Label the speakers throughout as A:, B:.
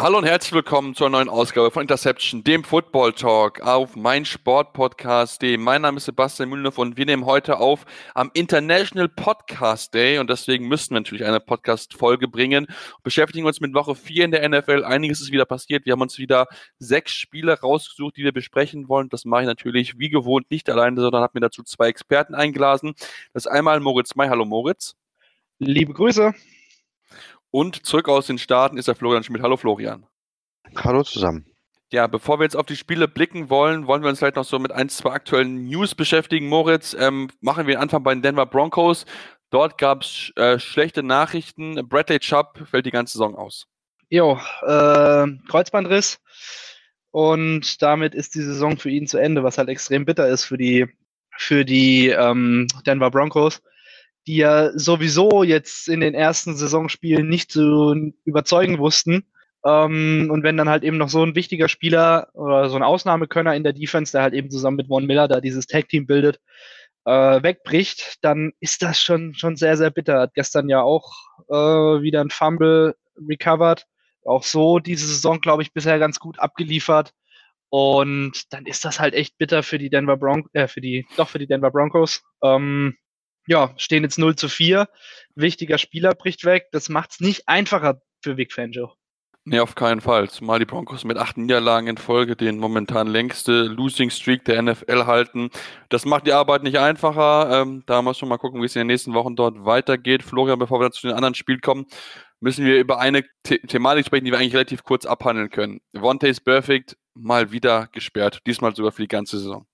A: Hallo und herzlich willkommen zur neuen Ausgabe von Interception, dem Football Talk auf meinsportpodcast.de. Mein Name ist Sebastian Mühlenhoff und wir nehmen heute auf am International Podcast Day und deswegen müssen wir natürlich eine Podcast-Folge bringen. Beschäftigen uns mit Woche 4 in der NFL. Einiges ist wieder passiert. Wir haben uns wieder sechs Spiele rausgesucht, die wir besprechen wollen. Das mache ich natürlich wie gewohnt nicht alleine, sondern habe mir dazu zwei Experten eingeladen. Das ist einmal Moritz May. Hallo Moritz.
B: Liebe Grüße.
A: Und zurück aus den Staaten ist der Florian Schmidt. Hallo Florian.
C: Hallo zusammen.
A: Ja, bevor wir jetzt auf die Spiele blicken wollen, wollen wir uns vielleicht noch so mit ein, zwei aktuellen News beschäftigen. Moritz, ähm, machen wir den Anfang bei den Denver Broncos. Dort gab es äh, schlechte Nachrichten. Bradley Chubb fällt die ganze Saison aus.
B: Jo, äh, Kreuzbandriss. Und damit ist die Saison für ihn zu Ende, was halt extrem bitter ist für die, für die ähm, Denver Broncos die ja sowieso jetzt in den ersten Saisonspielen nicht zu überzeugen wussten. Ähm, und wenn dann halt eben noch so ein wichtiger Spieler oder so ein Ausnahmekönner in der Defense, der halt eben zusammen mit Von Miller da dieses Tag-Team bildet, äh, wegbricht, dann ist das schon, schon sehr, sehr bitter. Hat gestern ja auch äh, wieder ein Fumble recovered. Auch so diese Saison, glaube ich, bisher ganz gut abgeliefert. Und dann ist das halt echt bitter für die Denver Broncos, äh, für die, doch für die Denver Broncos. Ähm, ja, stehen jetzt 0 zu 4. Wichtiger Spieler bricht weg. Das macht es nicht einfacher für Vic Fangio.
A: Nee, auf keinen Fall. Zumal die Broncos mit acht Niederlagen in Folge den momentan längste Losing Streak der NFL halten. Das macht die Arbeit nicht einfacher. Ähm, da muss man mal gucken, wie es in den nächsten Wochen dort weitergeht. Florian, bevor wir zu den anderen Spielen kommen, müssen wir über eine The Thematik sprechen, die wir eigentlich relativ kurz abhandeln können. Vontaze Perfect mal wieder gesperrt. Diesmal sogar für die ganze Saison.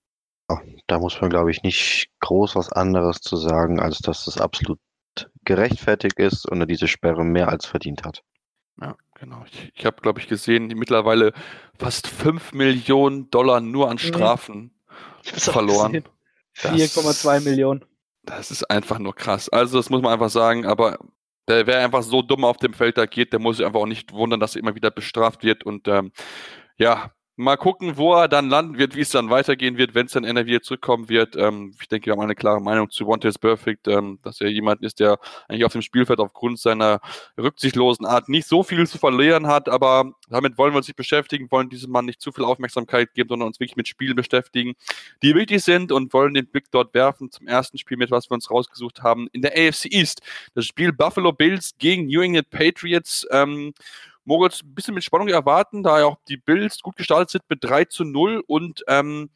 C: Da muss man, glaube ich, nicht groß was anderes zu sagen, als dass das absolut gerechtfertigt ist und er diese Sperre mehr als verdient hat.
A: Ja, genau. Ich, ich habe, glaube ich, gesehen, die mittlerweile fast 5 Millionen Dollar nur an mhm. Strafen verloren.
B: 4,2 Millionen.
A: Das ist einfach nur krass. Also, das muss man einfach sagen, aber der, wer einfach so dumm auf dem Feld da geht, der muss sich einfach auch nicht wundern, dass er immer wieder bestraft wird. Und ähm, ja, Mal gucken, wo er dann landen wird, wie es dann weitergehen wird, wenn es dann NRW zurückkommen wird. Ähm, ich denke, wir haben eine klare Meinung zu One Taste Perfect, ähm, dass er jemand ist, der eigentlich auf dem Spielfeld aufgrund seiner rücksichtslosen Art nicht so viel zu verlieren hat, aber damit wollen wir uns nicht beschäftigen, wollen diesem Mann nicht zu viel Aufmerksamkeit geben, sondern uns wirklich mit Spielen beschäftigen, die wichtig sind und wollen den Blick dort werfen zum ersten Spiel mit, was wir uns rausgesucht haben in der AFC East. Das Spiel Buffalo Bills gegen New England Patriots. Ähm, Moritz ein bisschen mit Spannung erwarten, da ja auch die Bills gut gestartet sind mit 3 zu 0 und ähm,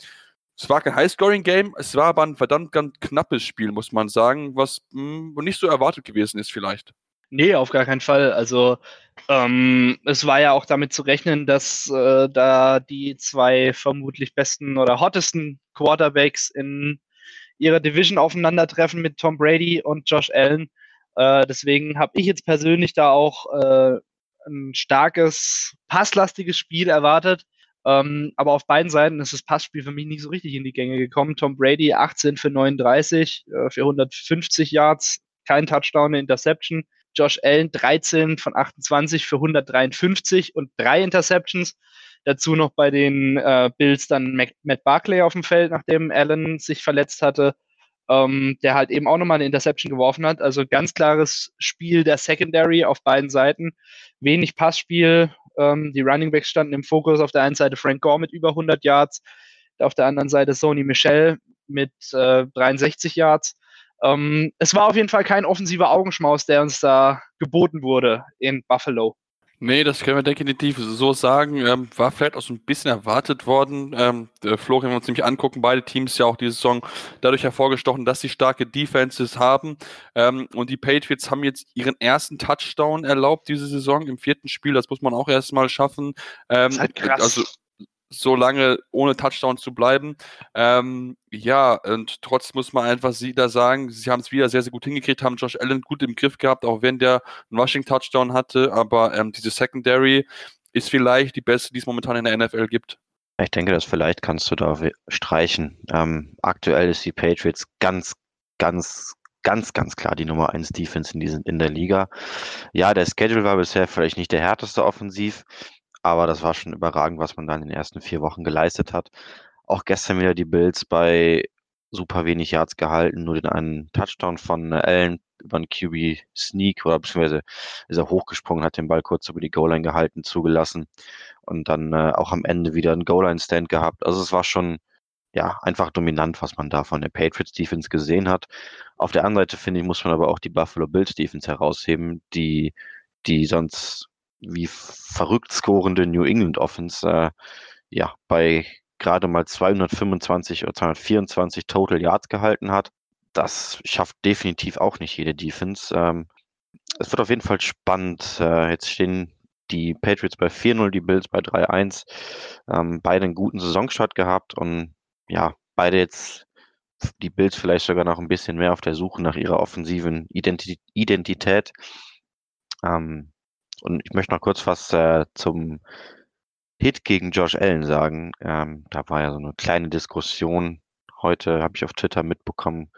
A: es war kein High-Scoring-Game, es war aber ein verdammt ganz knappes Spiel, muss man sagen, was mh, hm, nicht so erwartet gewesen ist vielleicht.
B: Nee, auf gar keinen Fall. Also ähm, es war ja auch damit zu rechnen, dass äh, da die zwei vermutlich besten oder hottesten Quarterbacks in ihrer Division aufeinandertreffen mit Tom Brady und Josh Allen. Äh, deswegen habe ich jetzt persönlich da auch äh, ein starkes, passlastiges Spiel erwartet. Ähm, aber auf beiden Seiten ist das Passspiel für mich nicht so richtig in die Gänge gekommen. Tom Brady 18 für 39, äh, für 150 Yards, kein Touchdown, eine Interception. Josh Allen 13 von 28 für 153 und drei Interceptions. Dazu noch bei den äh, Bills dann Matt Barkley auf dem Feld, nachdem Allen sich verletzt hatte ähm, der halt eben auch nochmal eine Interception geworfen hat. Also ganz klares Spiel der Secondary auf beiden Seiten. Wenig Passspiel. Ähm, die Running Backs standen im Fokus. Auf der einen Seite Frank Gore mit über 100 Yards, auf der anderen Seite Sony Michel mit äh, 63 Yards. Ähm, es war auf jeden Fall kein offensiver Augenschmaus, der uns da geboten wurde in Buffalo.
A: Nee, das können wir definitiv so sagen. Ähm, war vielleicht auch so ein bisschen erwartet worden. Ähm, Florian, wenn wir uns nämlich angucken, beide Teams ja auch diese Saison dadurch hervorgestochen, dass sie starke Defenses haben. Ähm, und die Patriots haben jetzt ihren ersten Touchdown erlaubt diese Saison im vierten Spiel. Das muss man auch erstmal schaffen. Ähm,
B: das ist halt krass.
A: Also, so lange ohne Touchdown zu bleiben. Ähm, ja, und trotzdem muss man einfach sie da sagen, sie haben es wieder sehr, sehr gut hingekriegt, haben Josh Allen gut im Griff gehabt, auch wenn der einen Rushing-Touchdown hatte, aber ähm, diese Secondary ist vielleicht die beste, die es momentan in der NFL gibt.
C: Ich denke, das vielleicht kannst du da streichen. Ähm, aktuell ist die Patriots ganz, ganz, ganz, ganz klar die Nummer 1 Defense in, diesen, in der Liga. Ja, der Schedule war bisher vielleicht nicht der härteste offensiv, aber das war schon überragend, was man dann in den ersten vier Wochen geleistet hat. Auch gestern wieder die Bills bei super wenig Yards gehalten, nur den einen Touchdown von äh, Allen über einen QB Sneak oder beziehungsweise ist er hochgesprungen, hat den Ball kurz über die Goal-Line gehalten, zugelassen und dann äh, auch am Ende wieder einen Goal-Line-Stand gehabt. Also es war schon ja einfach dominant, was man da von der Patriots Defense gesehen hat. Auf der anderen Seite finde ich, muss man aber auch die Buffalo Bills Defense herausheben, die die sonst wie verrückt scorende New England Offense äh, ja bei gerade mal 225 oder 224 Total Yards gehalten hat. Das schafft definitiv auch nicht jede Defense. Ähm, es wird auf jeden Fall spannend. Äh, jetzt stehen die Patriots bei 4-0, die Bills bei 3-1. Ähm, beide einen guten Saisonstart gehabt und ja, beide jetzt die Bills vielleicht sogar noch ein bisschen mehr auf der Suche nach ihrer offensiven Identi Identität. Ähm, und ich möchte noch kurz was äh, zum Hit gegen Josh Allen sagen. Ähm, da war ja so eine kleine Diskussion. Heute habe ich auf Twitter mitbekommen,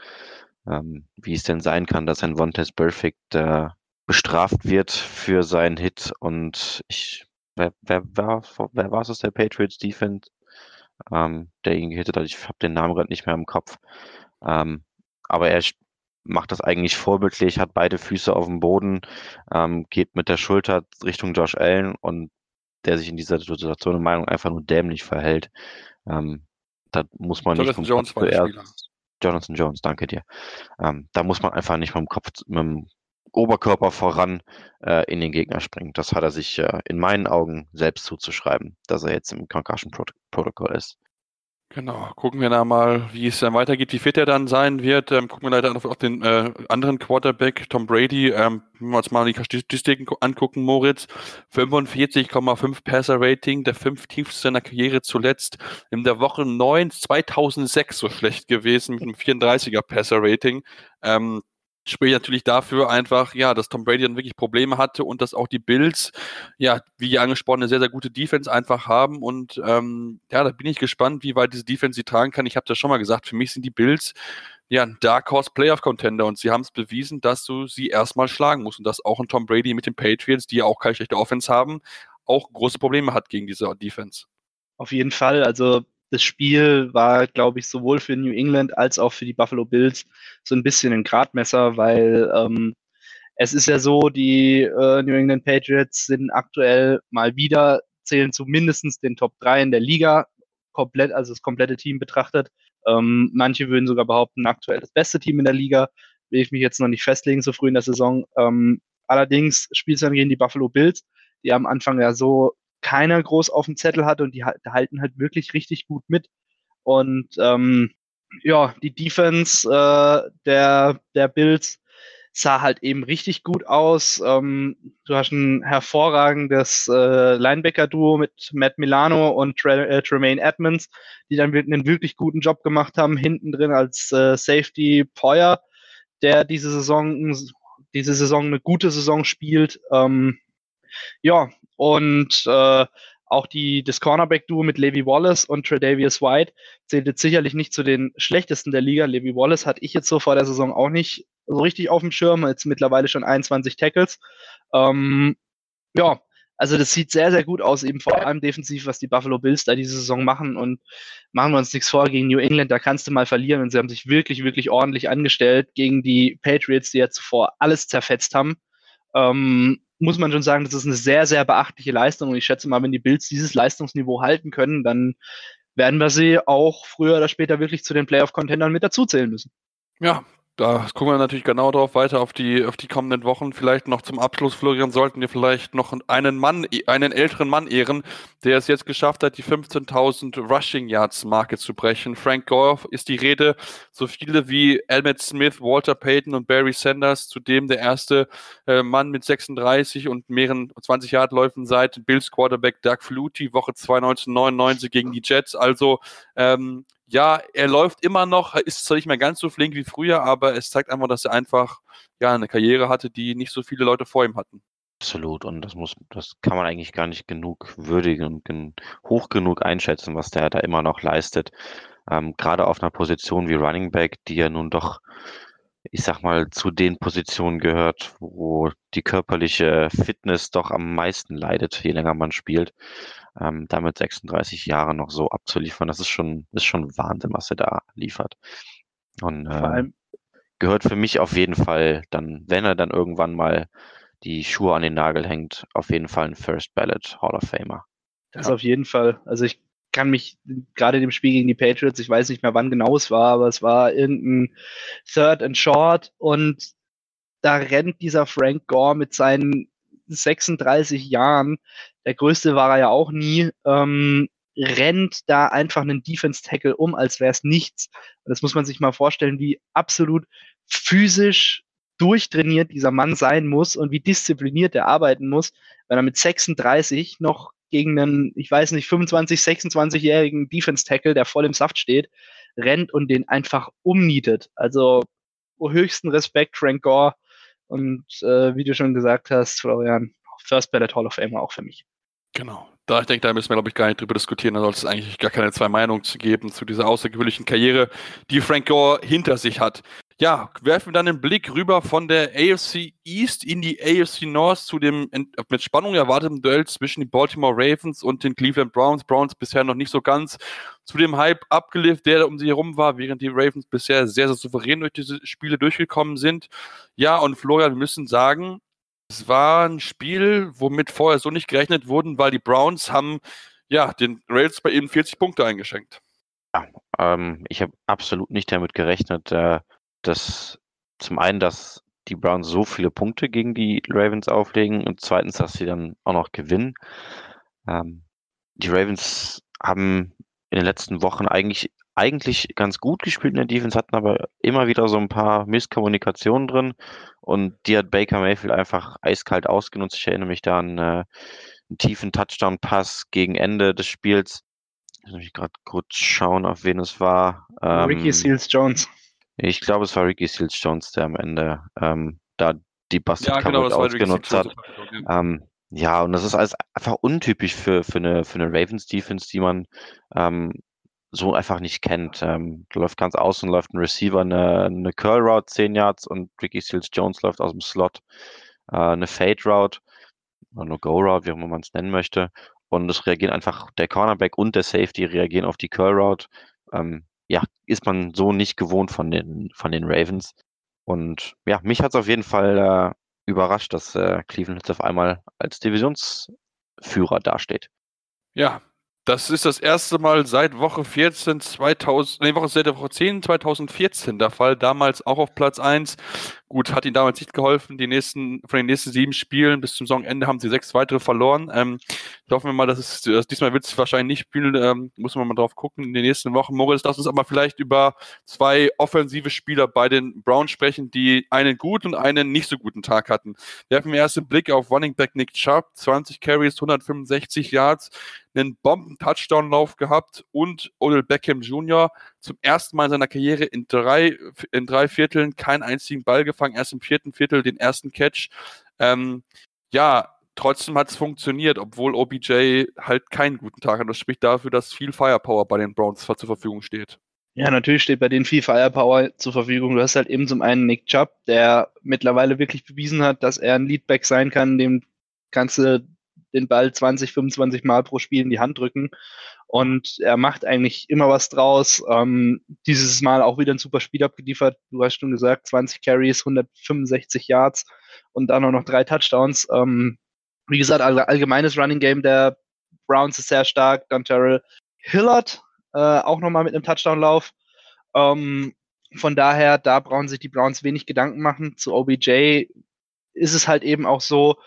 C: ähm, wie es denn sein kann, dass ein Vontaze Perfect äh, bestraft wird für seinen Hit. Und ich, wer, wer, wer, wer war es aus der Patriots Defense, ähm, der ihn gehittet hat? Ich habe den Namen gerade nicht mehr im Kopf. Ähm, aber er macht das eigentlich vorbildlich, hat beide Füße auf dem Boden, ähm, geht mit der Schulter Richtung Josh Allen und der sich in dieser Situation in Meinung einfach nur dämlich verhält. Ähm, da muss man
A: Jonathan
C: nicht
A: Jones war der Spieler.
C: Jonathan Jones, danke dir. Ähm, da muss man einfach nicht mit dem Kopf, mit dem Oberkörper voran äh, in den Gegner springen. Das hat er sich äh, in meinen Augen selbst zuzuschreiben, dass er jetzt im Concussion Prot Protocol ist.
A: Genau, gucken wir da mal, wie es dann weitergeht, wie fit er dann sein wird. Ähm, gucken wir leider auf, auf den äh, anderen Quarterback, Tom Brady. Ähm, wenn wir uns mal die Statistiken angucken, Moritz. 45,5 Passer-Rating, der fünftiefste seiner Karriere zuletzt. In der Woche 9 2006 so schlecht gewesen mit einem 34er Passer-Rating. Ähm, spricht natürlich dafür einfach, ja, dass Tom Brady dann wirklich Probleme hatte und dass auch die Bills, ja, wie angesprochen, eine sehr, sehr gute Defense einfach haben. Und ähm, ja, da bin ich gespannt, wie weit diese Defense sie tragen kann. Ich habe das schon mal gesagt, für mich sind die Bills ja ein Dark Horse Playoff Contender und sie haben es bewiesen, dass du sie erstmal schlagen musst und dass auch ein Tom Brady mit den Patriots, die ja auch keine schlechte Offense haben, auch große Probleme hat gegen diese Defense.
B: Auf jeden Fall. Also das Spiel war, glaube ich, sowohl für New England als auch für die Buffalo Bills so ein bisschen ein Gradmesser, weil ähm, es ist ja so, die äh, New England Patriots sind aktuell mal wieder, zählen zu mindestens den Top 3 in der Liga, komplett, also das komplette Team betrachtet. Ähm, manche würden sogar behaupten, aktuell das beste Team in der Liga. Will ich mich jetzt noch nicht festlegen, so früh in der Saison. Ähm, allerdings spielt es dann gegen die Buffalo Bills, die am Anfang ja so keiner groß auf dem Zettel hat und die halten halt wirklich richtig gut mit. Und ähm, ja, die Defense äh, der, der Bills sah halt eben richtig gut aus. Ähm, du hast ein hervorragendes äh, Linebacker-Duo mit Matt Milano und Tre äh, Tremaine Edmonds, die dann einen wirklich guten Job gemacht haben. Hinten drin als äh, Safety Poyer, der diese Saison, diese Saison eine gute Saison spielt. Ähm, ja, und äh, auch die, das Cornerback-Duo mit Levi Wallace und Tredavious White zählt jetzt sicherlich nicht zu den schlechtesten der Liga. Levi Wallace hatte ich jetzt so vor der Saison auch nicht so richtig auf dem Schirm, jetzt mittlerweile schon 21 Tackles. Ähm, ja, also das sieht sehr, sehr gut aus, eben vor allem defensiv, was die Buffalo Bills da diese Saison machen. Und machen wir uns nichts vor, gegen New England, da kannst du mal verlieren. Und sie haben sich wirklich, wirklich ordentlich angestellt gegen die Patriots, die ja zuvor alles zerfetzt haben. Ähm, muss man schon sagen, das ist eine sehr, sehr beachtliche Leistung. Und ich schätze mal, wenn die Bills dieses Leistungsniveau halten können, dann werden wir sie auch früher oder später wirklich zu den Playoff-Contendern mit dazuzählen müssen.
A: Ja, da gucken wir natürlich genau drauf weiter auf die, auf die kommenden Wochen. Vielleicht noch zum Abschluss, Florian, sollten wir vielleicht noch einen Mann, einen älteren Mann ehren, der es jetzt geschafft hat, die 15.000 Rushing Yards Marke zu brechen. Frank Gore ist die Rede. So viele wie Elmet Smith, Walter Payton und Barry Sanders, zudem der erste äh, Mann mit 36 und mehreren 20 Yard Läufen seit Bills Quarterback Doug Flutie, Woche 2 1999 gegen die Jets. Also, ähm, ja, er läuft immer noch, ist zwar nicht mehr ganz so flink wie früher, aber es zeigt einfach, dass er einfach ja eine Karriere hatte, die nicht so viele Leute vor ihm hatten.
C: Absolut. Und das muss, das kann man eigentlich gar nicht genug würdigen und gen hoch genug einschätzen, was der da immer noch leistet. Ähm, gerade auf einer Position wie Running Back, die ja nun doch, ich sag mal, zu den Positionen gehört, wo die körperliche Fitness doch am meisten leidet, je länger man spielt ähm, damit 36 Jahre noch so abzuliefern, das ist schon, ist schon Wahnsinn, was er da liefert. Und äh, gehört für mich auf jeden Fall dann, wenn er dann irgendwann mal die Schuhe an den Nagel hängt, auf jeden Fall ein First Ballot Hall of Famer.
B: Das ja. auf jeden Fall. Also ich kann mich gerade dem Spiel gegen die Patriots, ich weiß nicht mehr wann genau es war, aber es war irgendein Third and Short und da rennt dieser Frank Gore mit seinen 36 Jahren, der größte war er ja auch nie, ähm, rennt da einfach einen Defense-Tackle um, als wäre es nichts. Das muss man sich mal vorstellen, wie absolut physisch durchtrainiert dieser Mann sein muss und wie diszipliniert er arbeiten muss, wenn er mit 36 noch gegen einen, ich weiß nicht, 25, 26-jährigen Defense-Tackle, der voll im Saft steht, rennt und den einfach umnietet. Also höchsten Respekt, Frank Gore. Und äh, wie du schon gesagt hast, Florian, First Ballot Hall of Famer auch für mich.
A: Genau. Da, ich denke, da müssen wir, glaube ich, gar nicht drüber diskutieren. Da sollte es eigentlich gar keine zwei Meinungen zu geben zu dieser außergewöhnlichen Karriere, die Frank Gore hinter sich hat. Ja, werfen wir dann einen Blick rüber von der AFC East in die AFC North zu dem mit Spannung erwarteten Duell zwischen den Baltimore Ravens und den Cleveland Browns. Browns bisher noch nicht so ganz zu dem Hype abgeliefert, der um sie herum war, während die Ravens bisher sehr, sehr souverän durch diese Spiele durchgekommen sind. Ja, und Florian, wir müssen sagen, es war ein Spiel, womit vorher so nicht gerechnet wurden, weil die Browns haben ja den Rails bei ihnen 40 Punkte eingeschenkt.
C: Ja, ähm, ich habe absolut nicht damit gerechnet, äh, dass zum einen, dass die Browns so viele Punkte gegen die Ravens auflegen und zweitens, dass sie dann auch noch gewinnen. Ähm, die Ravens haben in den letzten Wochen eigentlich, eigentlich ganz gut gespielt in der Defense, hatten aber immer wieder so ein paar Misskommunikationen drin und die hat Baker Mayfield einfach eiskalt ausgenutzt. Ich erinnere mich da an äh, einen tiefen Touchdown-Pass gegen Ende des Spiels. Ich muss mich gerade kurz schauen, auf wen es war.
B: Ähm, Ricky Seals Jones.
C: Ich glaube, es war Ricky Seals Jones, der am Ende ähm, da die Bastard ja, genau, ausgenutzt hat. Ähm, ja, und das ist alles einfach untypisch für, für eine, für eine Ravens Defense, die man ähm, so einfach nicht kennt. Ähm, läuft ganz außen, läuft ein Receiver eine, eine Curl Route 10 Yards und Ricky Seals Jones läuft aus dem Slot äh, eine Fade Route oder eine Go Route, wie auch immer man es nennen möchte. Und es reagieren einfach der Cornerback und der Safety reagieren auf die Curl Route. Ähm, ja, ist man so nicht gewohnt von den, von den Ravens. Und ja, mich hat es auf jeden Fall äh, überrascht, dass äh, Cleveland jetzt auf einmal als Divisionsführer dasteht.
A: Ja, das ist das erste Mal seit Woche 14 2000, nee, Woche, seit Woche 10 2014 der Fall. Damals auch auf Platz 1. Gut, hat ihnen damals nicht geholfen. Die nächsten, von den nächsten sieben Spielen bis zum Saisonende haben sie sechs weitere verloren. Ähm, ich hoffe mal, dass es, dass diesmal wird es wahrscheinlich nicht spielen. Ähm, muss man mal drauf gucken in den nächsten Wochen. Moritz, lass uns aber vielleicht über zwei offensive Spieler bei den Browns sprechen, die einen guten und einen nicht so guten Tag hatten. Wir haben erst einen Blick auf Running Back Nick Chubb, 20 Carries, 165 Yards einen Bomben-Touchdown-Lauf gehabt und Odell Beckham Jr. zum ersten Mal in seiner Karriere in drei, in drei Vierteln keinen einzigen Ball gefangen, erst im vierten Viertel den ersten Catch. Ähm, ja, trotzdem hat es funktioniert, obwohl OBJ halt keinen guten Tag hat. Das spricht dafür, dass viel Firepower bei den Browns zur Verfügung steht.
B: Ja, natürlich steht bei denen viel Firepower zur Verfügung. Du hast halt eben zum einen Nick Chubb, der mittlerweile wirklich bewiesen hat, dass er ein Leadback sein kann, dem kannst du den Ball 20, 25 Mal pro Spiel in die Hand drücken. Und er macht eigentlich immer was draus. Ähm, dieses Mal auch wieder ein super Spiel abgeliefert. Du hast schon gesagt, 20 Carries, 165 Yards und dann auch noch drei Touchdowns. Ähm, wie gesagt, allgemeines Running Game der Browns ist sehr stark. Dann Terrell Hillard äh, auch nochmal mit einem Touchdown-Lauf. Ähm, von daher, da brauchen sich die Browns wenig Gedanken machen. Zu OBJ ist es halt eben auch so,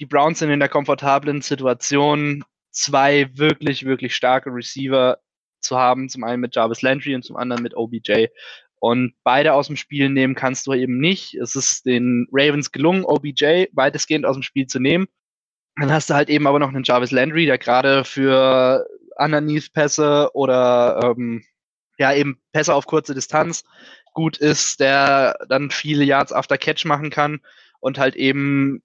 B: die Browns sind in der komfortablen Situation, zwei wirklich, wirklich starke Receiver zu haben. Zum einen mit Jarvis Landry und zum anderen mit OBJ. Und beide aus dem Spiel nehmen kannst du eben nicht. Es ist den Ravens gelungen, OBJ weitestgehend aus dem Spiel zu nehmen. Dann hast du halt eben aber noch einen Jarvis Landry, der gerade für Underneath-Pässe oder ähm, ja eben Pässe auf kurze Distanz gut ist, der dann viele Yards after Catch machen kann und halt eben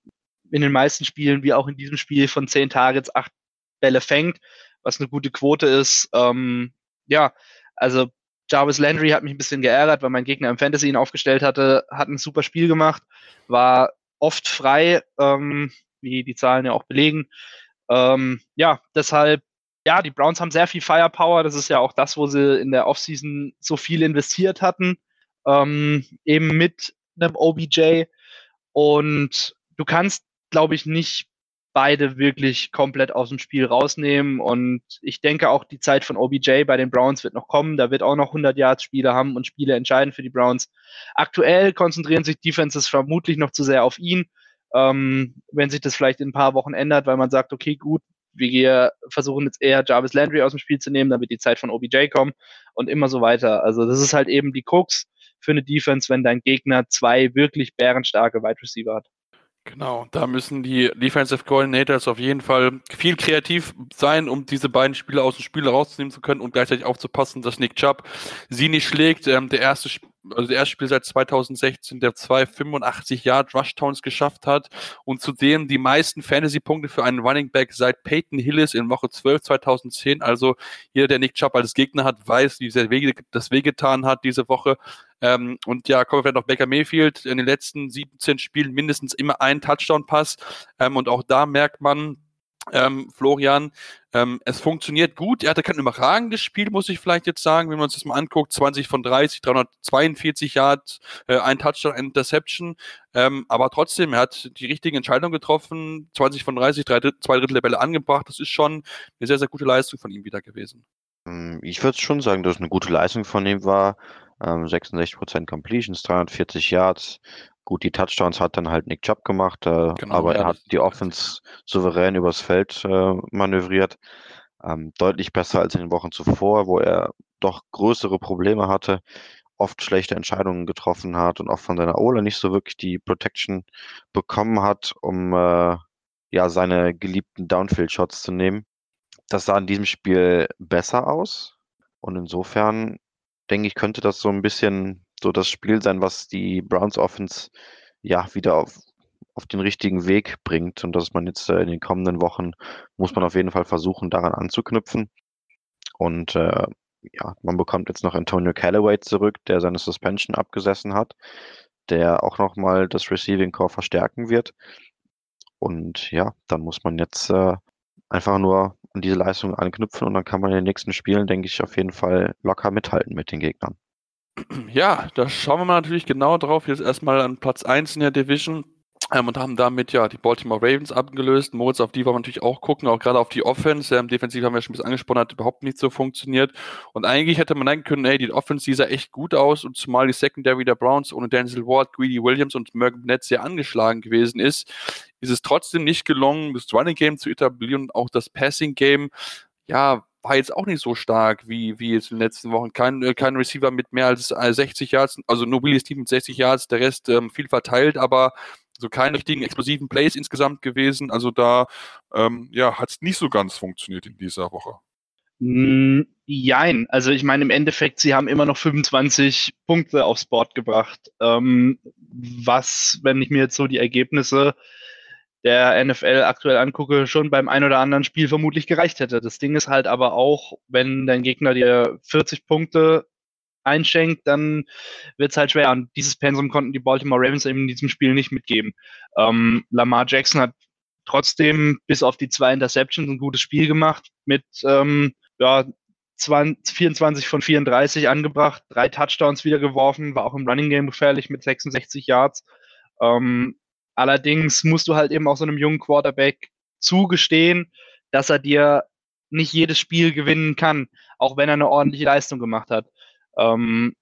B: in den meisten Spielen, wie auch in diesem Spiel, von zehn Targets acht Bälle fängt, was eine gute Quote ist. Ähm, ja, also Jarvis Landry hat mich ein bisschen geärgert, weil mein Gegner im Fantasy ihn aufgestellt hatte, hat ein super Spiel gemacht, war oft frei, ähm, wie die Zahlen ja auch belegen. Ähm, ja, deshalb ja, die Browns haben sehr viel Firepower. Das ist ja auch das, wo sie in der Offseason so viel investiert hatten. Ähm, eben mit einem OBJ. Und du kannst, glaube ich, nicht beide wirklich komplett aus dem Spiel rausnehmen. Und ich denke auch, die Zeit von OBJ bei den Browns wird noch kommen. Da wird auch noch 100 Yards Spiele haben und Spiele entscheiden für die Browns. Aktuell konzentrieren sich Defenses vermutlich noch zu sehr auf ihn. Ähm, wenn sich das vielleicht in ein paar Wochen ändert, weil man sagt, okay, gut, wir versuchen jetzt eher Jarvis Landry aus dem Spiel zu nehmen, damit die Zeit von OBJ kommt und immer so weiter. Also das ist halt eben die Krux für eine Defense, wenn dein Gegner zwei wirklich bärenstarke Wide Receiver hat.
A: Genau, da müssen die Defensive Coordinators auf jeden Fall viel kreativ sein, um diese beiden Spieler aus dem Spiel rauszunehmen zu können und gleichzeitig aufzupassen, dass Nick Chubb sie nicht schlägt. Ähm, der erste, also der erste Spiel seit 2016, der zwei 85 Yard Rushtowns geschafft hat und zudem die meisten Fantasy-Punkte für einen Running Back seit Peyton Hillis in Woche 12 2010. Also jeder, der Nick Chubb als Gegner hat, weiß, wie sehr das wehgetan hat diese Woche. Ähm, und ja, kommen wir vielleicht noch Baker Mayfield in den letzten 17 Spielen mindestens immer ein Touchdown-Pass. Ähm, und auch da merkt man, ähm, Florian, ähm, es funktioniert gut. Er hatte kein überragendes Spiel, muss ich vielleicht jetzt sagen, wenn man uns das mal anguckt. 20 von 30, 342 Yards, äh, ein Touchdown, ein Interception. Ähm, aber trotzdem, er hat die richtigen Entscheidungen getroffen. 20 von 30, drei, zwei Drittel der Bälle angebracht. Das ist schon eine sehr, sehr gute Leistung von ihm wieder gewesen.
C: Ähm, ich würde schon sagen, dass eine gute Leistung von ihm war. 66% ähm, Completions, 340 Yards. Gut, die Touchdowns hat dann halt Nick Chubb gemacht, äh, genau, aber ja, er hat die Offense souverän übers Feld äh, manövriert. Ähm, deutlich besser als in den Wochen zuvor, wo er doch größere Probleme hatte, oft schlechte Entscheidungen getroffen hat und auch von seiner Ole nicht so wirklich die Protection bekommen hat, um äh, ja seine geliebten Downfield-Shots zu nehmen. Das sah in diesem Spiel besser aus. Und insofern denke ich, könnte das so ein bisschen so das Spiel sein, was die Browns Offense ja wieder auf, auf den richtigen Weg bringt. Und dass man jetzt äh, in den kommenden Wochen muss man auf jeden Fall versuchen, daran anzuknüpfen. Und äh, ja, man bekommt jetzt noch Antonio Callaway zurück, der seine Suspension abgesessen hat, der auch nochmal das Receiving Core verstärken wird. Und ja, dann muss man jetzt äh, einfach nur an diese Leistung anknüpfen und dann kann man in den nächsten Spielen, denke ich, auf jeden Fall locker mithalten mit den Gegnern.
A: Ja, da schauen wir mal natürlich genau drauf. Jetzt erstmal an Platz 1 in der Division. Ähm, und haben damit ja die Baltimore Ravens abgelöst. Moritz, auf die wollen wir natürlich auch gucken, auch gerade auf die Offense. Ähm, defensiv haben wir schon ein bisschen angesprochen, hat überhaupt nicht so funktioniert. Und eigentlich hätte man denken können, ey, die Offense, die sah echt gut aus und zumal die Secondary der Browns ohne Denzel Ward, Greedy Williams und Merck Burnett sehr angeschlagen gewesen ist, ist es trotzdem nicht gelungen, das Running Game zu etablieren und auch das Passing Game, ja, war jetzt auch nicht so stark wie, wie jetzt in den letzten Wochen. Kein, äh, kein Receiver mit mehr als 60 Yards, also nur Willie Steve mit 60 Yards, der Rest ähm, viel verteilt, aber so keine richtigen explosiven Plays insgesamt gewesen. Also da ähm, ja, hat es nicht so ganz funktioniert in dieser Woche.
B: Mm, jein. Also ich meine, im Endeffekt, sie haben immer noch 25 Punkte aufs Board gebracht. Ähm, was, wenn ich mir jetzt so die Ergebnisse der NFL aktuell angucke, schon beim ein oder anderen Spiel vermutlich gereicht hätte. Das Ding ist halt aber auch, wenn dein Gegner dir 40 Punkte einschenkt, dann wird es halt schwer. Und dieses Pensum konnten die Baltimore Ravens eben in diesem Spiel nicht mitgeben. Ähm, Lamar Jackson hat trotzdem bis auf die zwei Interceptions ein gutes Spiel gemacht mit ähm, ja, 20, 24 von 34 angebracht, drei Touchdowns wieder geworfen, war auch im Running Game gefährlich mit 66 Yards. Ähm, allerdings musst du halt eben auch so einem jungen Quarterback zugestehen, dass er dir nicht jedes Spiel gewinnen kann, auch wenn er eine ordentliche Leistung gemacht hat. Ähm,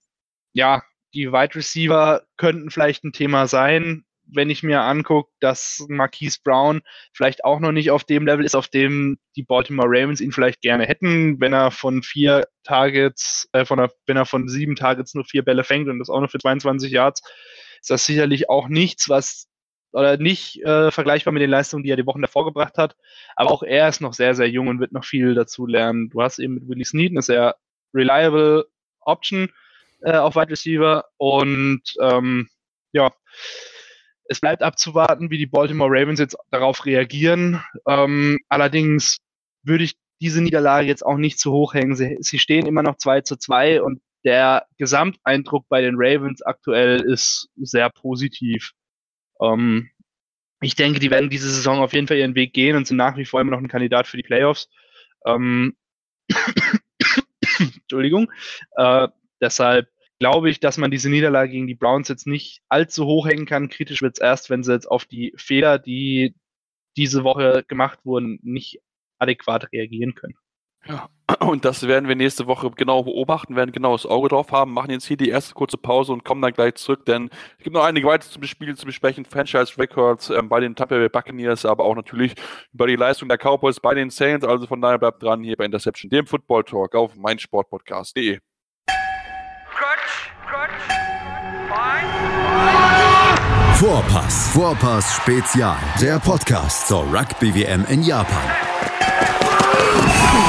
B: ja, die Wide Receiver könnten vielleicht ein Thema sein, wenn ich mir angucke, dass Marquise Brown vielleicht auch noch nicht auf dem Level ist, auf dem die Baltimore Ravens ihn vielleicht gerne hätten, wenn er von vier Targets, äh, von einer, wenn er von sieben Targets nur vier Bälle fängt und das auch nur für 22 Yards, ist das sicherlich auch nichts, was oder nicht äh, vergleichbar mit den Leistungen, die er die Wochen davor gebracht hat. Aber auch er ist noch sehr, sehr jung und wird noch viel dazu lernen. Du hast eben mit Willie Snead eine sehr reliable Option äh, auf Wide Receiver und ähm, ja, es bleibt abzuwarten, wie die Baltimore Ravens jetzt darauf reagieren. Ähm, allerdings würde ich diese Niederlage jetzt auch nicht zu hoch hängen. Sie, sie stehen immer noch 2 zu 2 und der Gesamteindruck bei den Ravens aktuell ist sehr positiv. Ähm, ich denke, die werden diese Saison auf jeden Fall ihren Weg gehen und sind nach wie vor immer noch ein Kandidat für die Playoffs. Ähm, Entschuldigung. Äh, deshalb glaube ich, dass man diese Niederlage gegen die Browns jetzt nicht allzu hoch hängen kann. Kritisch wird es erst, wenn sie jetzt auf die Fehler, die diese Woche gemacht wurden, nicht adäquat reagieren können.
A: Ja, und das werden wir nächste Woche genau beobachten, werden genau das Auge drauf haben, machen jetzt hier die erste kurze Pause und kommen dann gleich zurück, denn es gibt noch einige weitere Spiele zu besprechen, Franchise Records ähm, bei den Tampa Bay Buccaneers, aber auch natürlich über die Leistung der Cowboys bei den Saints, also von daher bleibt dran hier bei Interception, dem Football Talk auf meinsportpodcast.de.
D: Vorpass, Vorpass Spezial, der Podcast zur Rugby WM in Japan.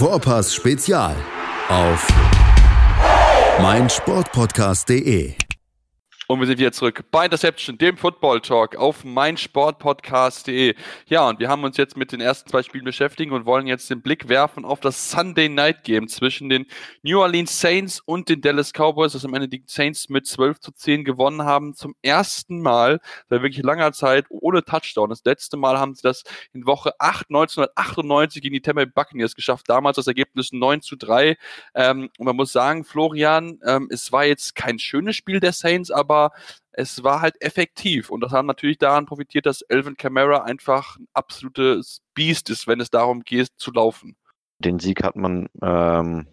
D: Vorpass Spezial auf meinsportpodcast.de.
A: Und wir sind wieder zurück bei Interception, dem Football Talk auf meinsportpodcast.de. Ja, und wir haben uns jetzt mit den ersten zwei Spielen beschäftigt und wollen jetzt den Blick werfen auf das Sunday Night Game zwischen den New Orleans Saints und den Dallas Cowboys, das am Ende die Saints mit 12 zu 10 gewonnen haben. Zum ersten Mal seit wirklich langer Zeit ohne Touchdown. Das letzte Mal haben sie das in Woche 8 1998 gegen die Tampa Bay Buccaneers geschafft. Damals das Ergebnis 9 zu 3. Ähm, und man muss sagen, Florian, ähm, es war jetzt kein schönes Spiel der Saints, aber es war halt effektiv. Und das haben natürlich daran profitiert, dass Elvin Kamara einfach ein absolutes Biest ist, wenn es darum geht, zu laufen.
C: Den Sieg hat man ähm,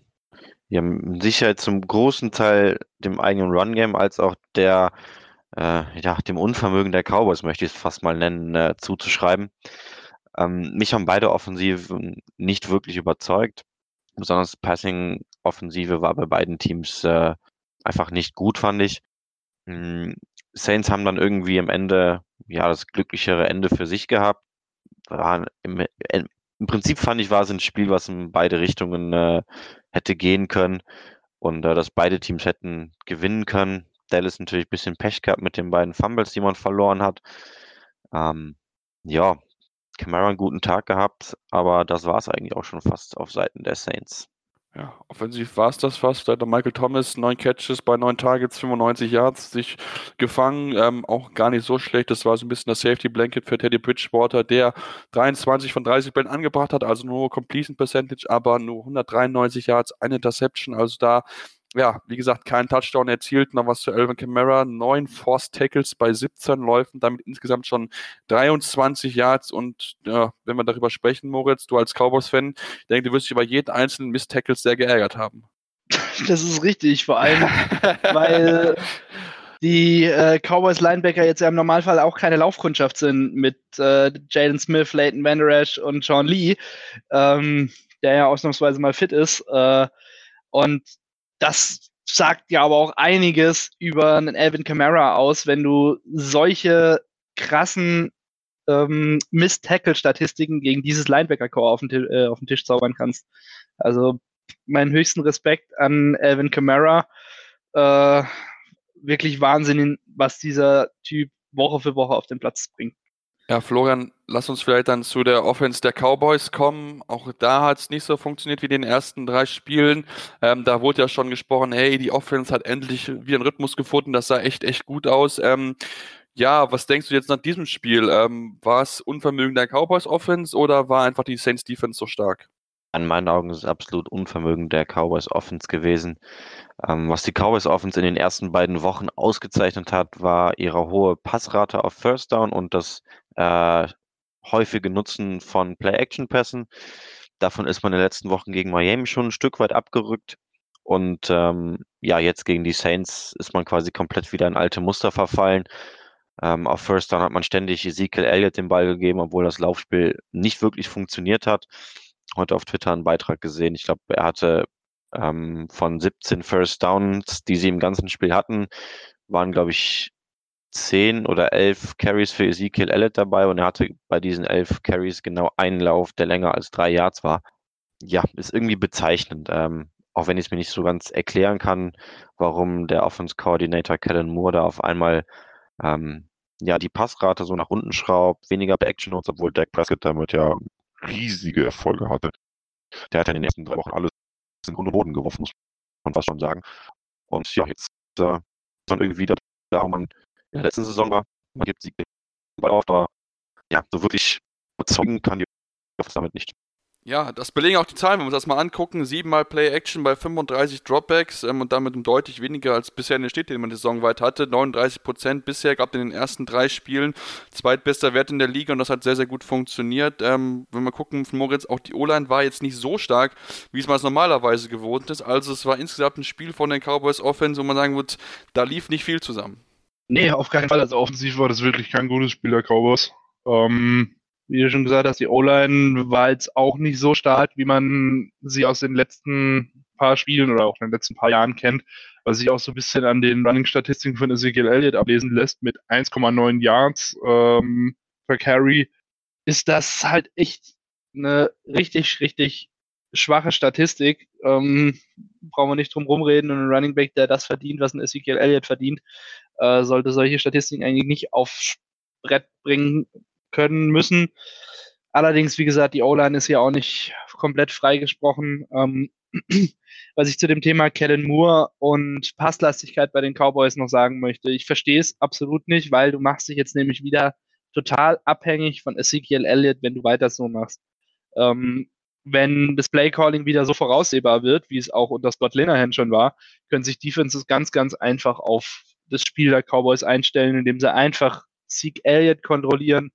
C: ja, sicher zum großen Teil dem eigenen Run-Game als auch der, äh, ja, dem Unvermögen der Cowboys, möchte ich es fast mal nennen, äh, zuzuschreiben. Ähm, mich haben beide Offensiven nicht wirklich überzeugt. Besonders Passing-Offensive war bei beiden Teams äh, einfach nicht gut, fand ich. Hm, Saints haben dann irgendwie am Ende ja das glücklichere Ende für sich gehabt. Im, äh, im Prinzip fand ich, war es ein Spiel, was in beide Richtungen äh, hätte gehen können und äh, dass beide Teams hätten gewinnen können. Dallas natürlich ein bisschen Pech gehabt mit den beiden Fumbles, die man verloren hat. Ähm, ja, Camara einen guten Tag gehabt, aber das war es eigentlich auch schon fast auf Seiten der Saints.
A: Ja, offensiv war es das fast. Da hat Michael Thomas neun Catches bei neun Targets, 95 Yards sich gefangen. Ähm, auch gar nicht so schlecht. Das war so ein bisschen das Safety Blanket für Teddy Bridgewater, der 23 von 30 Bällen angebracht hat, also nur Completion Percentage, aber nur 193 Yards, eine Interception. Also da ja, wie gesagt, keinen Touchdown erzielt, noch was zu Elvin Kamara, neun Forced Tackles bei 17 Läufen, damit insgesamt schon 23 Yards und ja, wenn wir darüber sprechen, Moritz, du als Cowboys-Fan, ich denke, du wirst dich über jeden einzelnen Miss-Tackles sehr geärgert haben.
B: Das ist richtig, vor allem, weil die äh, Cowboys Linebacker jetzt ja im Normalfall auch keine Laufkundschaft sind mit äh, Jaden Smith, Leighton Vanderash und Sean Lee, ähm, der ja ausnahmsweise mal fit ist. Äh, und das sagt ja aber auch einiges über einen Alvin Kamara aus, wenn du solche krassen ähm, Miss-Tackle-Statistiken gegen dieses Linebacker-Core auf, äh, auf den Tisch zaubern kannst. Also meinen höchsten Respekt an Alvin Kamara. Äh, wirklich Wahnsinn, was dieser Typ Woche für Woche auf den Platz bringt.
A: Ja, Florian, lass uns vielleicht dann zu der Offense der Cowboys kommen. Auch da hat es nicht so funktioniert wie in den ersten drei Spielen. Ähm, da wurde ja schon gesprochen, hey, die Offense hat endlich wieder einen Rhythmus gefunden. Das sah echt, echt gut aus. Ähm, ja, was denkst du jetzt nach diesem Spiel? Ähm, war es Unvermögen der Cowboys Offense oder war einfach die Saints Defense so stark?
C: In meinen Augen ist es absolut Unvermögen der Cowboys Offense gewesen. Ähm, was die Cowboys Offense in den ersten beiden Wochen ausgezeichnet hat, war ihre hohe Passrate auf First Down und das äh, häufige Nutzen von Play-Action-Pässen. Davon ist man in den letzten Wochen gegen Miami schon ein Stück weit abgerückt. Und ähm, ja, jetzt gegen die Saints ist man quasi komplett wieder in alte Muster verfallen. Ähm, auf First Down hat man ständig Ezekiel Elliott den Ball gegeben, obwohl das Laufspiel nicht wirklich funktioniert hat. Heute auf Twitter einen Beitrag gesehen. Ich glaube, er hatte ähm, von 17 First Downs, die sie im ganzen Spiel hatten, waren, glaube ich, 10 oder 11 Carries für Ezekiel Elliott dabei und er hatte bei diesen 11 Carries genau einen Lauf, der länger als drei Yards war. ja, ist irgendwie bezeichnend. Ähm, auch wenn ich es mir nicht so ganz erklären kann, warum der Offense Coordinator Kellen Moore da auf einmal ähm, ja die Passrate so nach unten schraubt, weniger Action nutzt, obwohl Dak Prescott damit ja riesige Erfolge hatte. Der hat ja in den ersten drei Wochen alles in und Boden geworfen, muss man fast schon sagen. Und ja, jetzt äh, dann irgendwie da, wo man in der letzten Saison war. Man gibt Sieg auf, aber ja, so wirklich überzeugen kann die Offense damit nicht.
A: Ja, das belegen auch die Zahlen, wenn wir uns das mal angucken. Siebenmal Play-Action bei 35 Dropbacks ähm, und damit deutlich weniger als bisher in der Städte, den man die Saison weit hatte. 39 Prozent bisher gab in den ersten drei Spielen. Zweitbester Wert in der Liga und das hat sehr, sehr gut funktioniert. Ähm, wenn wir gucken, von Moritz, auch die O-Line war jetzt nicht so stark, wie es man normalerweise gewohnt ist. Also es war insgesamt ein Spiel von den Cowboys Offense, wo man sagen würde, da lief nicht viel zusammen.
B: Nee, auf keinen Fall. Also offensiv war das wirklich kein gutes Spiel der Cowboys. Ähm, wie du schon gesagt hast, die O-Line war jetzt auch nicht so stark, wie man sie aus den letzten paar Spielen oder auch den letzten paar Jahren kennt, was sich auch so ein bisschen an den Running-Statistiken von Ezekiel Elliott ablesen lässt mit 1,9 Yards ähm, per Carry, ist das halt echt eine richtig, richtig schwache Statistik. Ähm, brauchen wir nicht drum rumreden und ein Running Back, der das verdient, was ein Ezekiel Elliott verdient, äh, sollte solche Statistiken eigentlich nicht aufs Brett bringen, können müssen. Allerdings, wie gesagt, die O-Line ist hier auch nicht komplett freigesprochen. Ähm, was ich zu dem Thema Kellen Moore und Passlastigkeit bei den Cowboys noch sagen möchte, ich verstehe es absolut nicht, weil du machst dich jetzt nämlich wieder total abhängig von Ezekiel Elliott, wenn du weiter so machst. Ähm, wenn das Playcalling wieder so voraussehbar wird, wie es auch unter Scott Linehan schon war, können sich Defenses ganz, ganz einfach auf das Spiel der Cowboys einstellen, indem sie einfach Zeke Elliott kontrollieren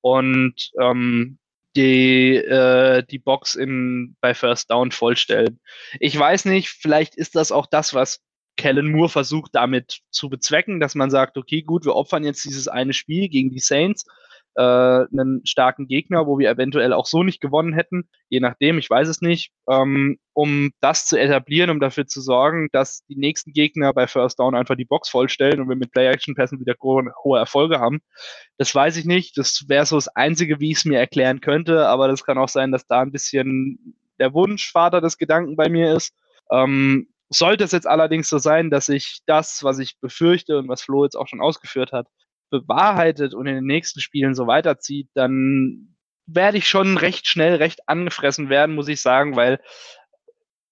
B: und ähm, die, äh, die Box in, bei First Down vollstellen. Ich weiß nicht, vielleicht ist das auch das, was Kellen Moore versucht damit zu bezwecken, dass man sagt, okay, gut, wir opfern jetzt dieses eine Spiel gegen die Saints äh, einen starken Gegner, wo wir eventuell auch so nicht gewonnen hätten, je nachdem, ich weiß es nicht, ähm, um das zu etablieren, um dafür zu sorgen, dass die nächsten Gegner bei First Down einfach die Box vollstellen und wir mit Play-Action-Pässen wieder hohe Erfolge haben. Das weiß ich nicht, das wäre so das Einzige, wie ich es mir erklären könnte, aber das kann auch sein, dass da ein bisschen der Wunschvater des Gedanken bei mir ist. Ähm, sollte es jetzt allerdings so sein, dass ich das, was ich befürchte und was Flo jetzt auch schon ausgeführt hat, bewahrheitet und in den nächsten Spielen so weiterzieht, dann werde ich schon recht schnell recht angefressen werden, muss ich sagen, weil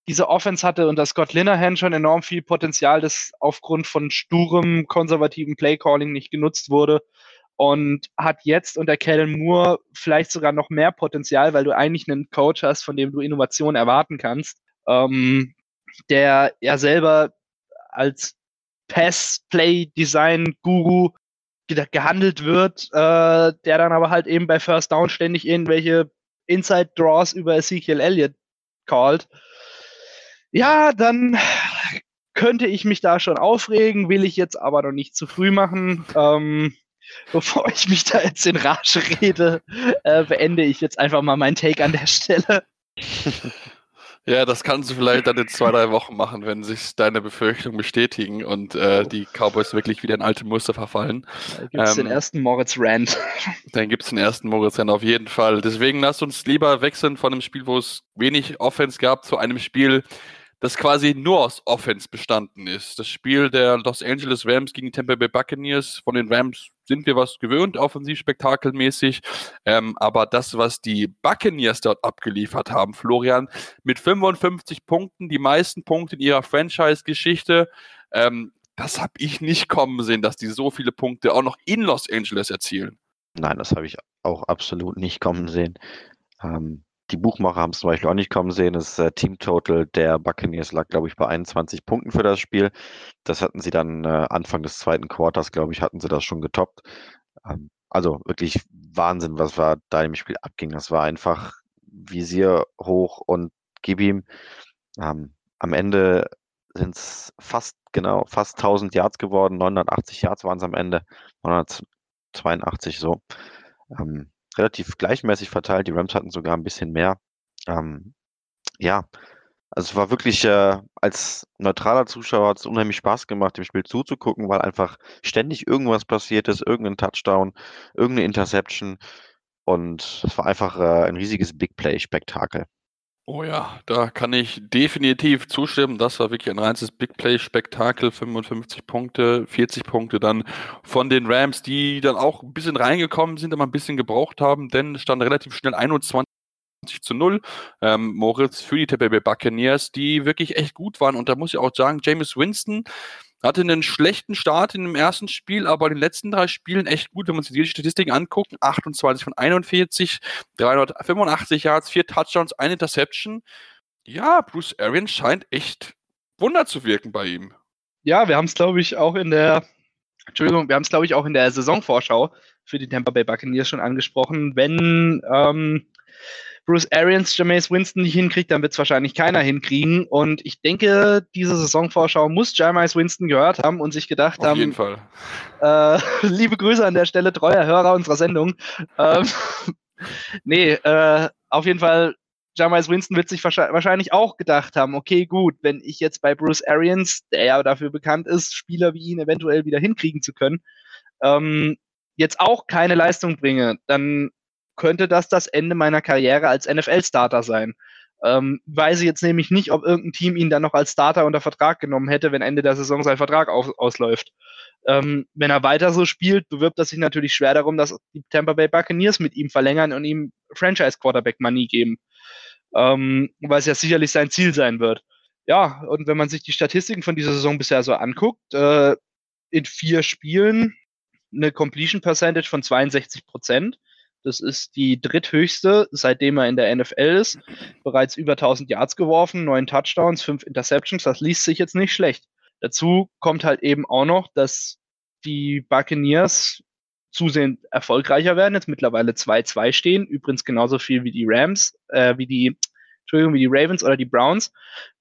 B: diese Offense hatte unter Scott Linehan schon enorm viel Potenzial, das aufgrund von sturem, konservativen Playcalling nicht genutzt wurde und hat jetzt unter Kellen Moore vielleicht sogar noch mehr Potenzial, weil du eigentlich einen Coach hast, von dem du Innovation erwarten kannst, ähm, der ja selber als Pass-Play-Design-Guru gehandelt wird, äh, der dann aber halt eben bei First Down ständig irgendwelche Inside Draws über Ezekiel Elliott callt. Ja, dann könnte ich mich da schon aufregen, will ich jetzt aber noch nicht zu früh machen. Ähm, bevor ich mich da jetzt in Rage rede, äh, beende ich jetzt einfach mal meinen Take an der Stelle.
A: Ja, das kannst du vielleicht dann in zwei, drei Wochen machen, wenn sich deine Befürchtungen bestätigen und äh, die Cowboys wirklich wieder in alte Muster verfallen.
E: Da gibt es ähm, den ersten Moritz-Rand.
A: Dann gibt es den ersten Moritz-Rand auf jeden Fall. Deswegen lass uns lieber wechseln von einem Spiel, wo es wenig Offense gab, zu einem Spiel, das quasi nur aus Offense bestanden ist. Das Spiel der Los Angeles Rams gegen Tampa Bay Buccaneers. Von den Rams sind wir was gewöhnt, offensiv spektakelmäßig. Ähm, aber das, was die Buccaneers dort abgeliefert haben, Florian, mit 55 Punkten, die meisten Punkte in ihrer Franchise-Geschichte, ähm, das habe ich nicht kommen sehen, dass die so viele Punkte auch noch in Los Angeles erzielen.
C: Nein, das habe ich auch absolut nicht kommen sehen. Ähm, die Buchmacher haben es zum Beispiel auch nicht kommen sehen. Das äh, Team-Total der Buccaneers lag, glaube ich, bei 21 Punkten für das Spiel. Das hatten sie dann äh, Anfang des zweiten Quarters, glaube ich, hatten sie das schon getoppt. Ähm, also wirklich Wahnsinn, was war da im Spiel abging. Das war einfach Visier hoch und gib ihm. Ähm, am Ende sind es fast genau fast 1000 Yards geworden. 980 Yards waren es am Ende. 982 so. Ähm, relativ gleichmäßig verteilt. Die Rams hatten sogar ein bisschen mehr. Ähm, ja, also es war wirklich, äh, als neutraler Zuschauer hat es unheimlich Spaß gemacht, dem Spiel zuzugucken, weil einfach ständig irgendwas passiert ist, irgendein Touchdown, irgendeine Interception. Und es war einfach äh, ein riesiges Big Play-Spektakel.
A: Oh ja, da kann ich definitiv zustimmen. Das war wirklich ein reines Big Play-Spektakel. 55 Punkte, 40 Punkte dann von den Rams, die dann auch ein bisschen reingekommen sind, aber ein bisschen gebraucht haben, denn stand relativ schnell 21 zu 0. Ähm, Moritz für die Tampa Buccaneers, die wirklich echt gut waren. Und da muss ich auch sagen, James Winston hatte einen schlechten Start in dem ersten Spiel, aber in den letzten drei Spielen echt gut, wenn man sich die Statistiken anguckt. 28 von 41, 385 Yards, vier Touchdowns, eine Interception. Ja, Bruce Arians scheint echt Wunder zu wirken bei ihm.
B: Ja, wir haben es, glaube ich, auch in der, Entschuldigung, wir haben es, glaube ich, auch in der Saisonvorschau für die Tampa Bay Buccaneers schon angesprochen. Wenn ähm, Bruce Arians Jameis Winston nicht hinkriegt, dann wird es wahrscheinlich keiner hinkriegen. Und ich denke, diese Saisonvorschau muss Jameis Winston gehört haben und sich gedacht
A: Auf
B: haben.
A: Auf jeden Fall.
B: Äh, liebe Grüße an der Stelle, treuer Hörer unserer Sendung. Ähm, nee, äh, auf jeden Fall, Jameis Winston wird sich wahrscheinlich auch gedacht haben, okay, gut, wenn ich jetzt bei Bruce Arians, der ja dafür bekannt ist, Spieler wie ihn eventuell wieder hinkriegen zu können, ähm, jetzt auch keine Leistung bringe, dann könnte das das Ende meiner Karriere als NFL-Starter sein. Ähm, weiß ich jetzt nämlich nicht, ob irgendein Team ihn dann noch als Starter unter Vertrag genommen hätte, wenn Ende der Saison sein Vertrag auf, ausläuft. Ähm, wenn er weiter so spielt, bewirbt er sich natürlich schwer darum, dass die Tampa Bay Buccaneers mit ihm verlängern und ihm Franchise Quarterback Money geben. Ähm, es ja sicherlich sein Ziel sein wird. Ja, und wenn man sich die Statistiken von dieser Saison bisher so anguckt, äh, in vier Spielen eine Completion Percentage von 62 Prozent, das ist die dritthöchste, seitdem er in der NFL ist. Bereits über 1000 Yards geworfen, neun Touchdowns, fünf Interceptions. Das liest sich jetzt nicht schlecht. Dazu kommt halt eben auch noch, dass die Buccaneers zusehends erfolgreicher werden, jetzt mittlerweile 2-2 stehen. Übrigens genauso viel wie die Rams, äh, wie die, Entschuldigung, wie die Ravens oder die Browns.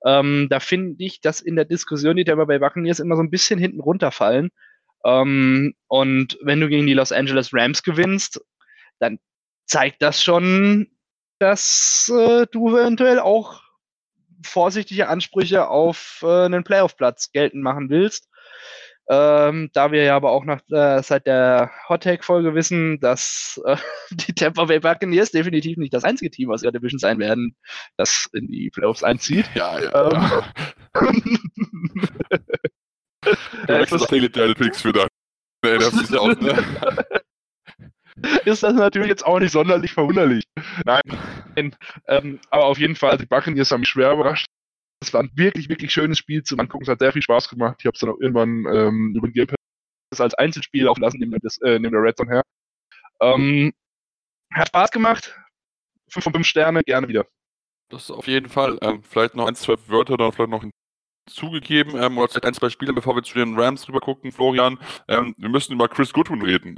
B: Ähm, da finde ich, dass in der Diskussion die Tampa Bay Buccaneers immer so ein bisschen hinten runterfallen. Ähm, und wenn du gegen die Los Angeles Rams gewinnst, dann zeigt das schon, dass äh, du eventuell auch vorsichtige Ansprüche auf äh, einen Playoff-Platz geltend machen willst. Ähm, da wir ja aber auch nach, äh, seit der Hot Take-Folge wissen, dass äh, die Tampa Bay Buccaneers definitiv nicht das einzige Team aus ihrer Division sein werden, das in die Playoffs einzieht.
A: Ja, ja. Ähm, ja. wechselst Daily Picks für deine NFC aus, ne?
F: ist das natürlich jetzt auch nicht sonderlich verwunderlich. Nein, ähm, aber auf jeden Fall, die Buccaneers haben mich schwer überrascht. Es war ein wirklich, wirklich schönes Spiel zu angucken. Es hat sehr viel Spaß gemacht. Ich habe es dann auch irgendwann ähm, über den Game als Einzelspiel laufen lassen, neben, das, äh, neben der Red Zone her. Ähm, hat Spaß gemacht. 5 von 5 Sterne, gerne wieder.
A: Das auf jeden Fall. Ähm, vielleicht noch ein, zwei Wörter dann vielleicht noch zugegeben, ähm, oder vielleicht ein, zwei Spiele, bevor wir zu den Rams rüber gucken, Florian. Ähm, wir müssen über Chris Goodwin reden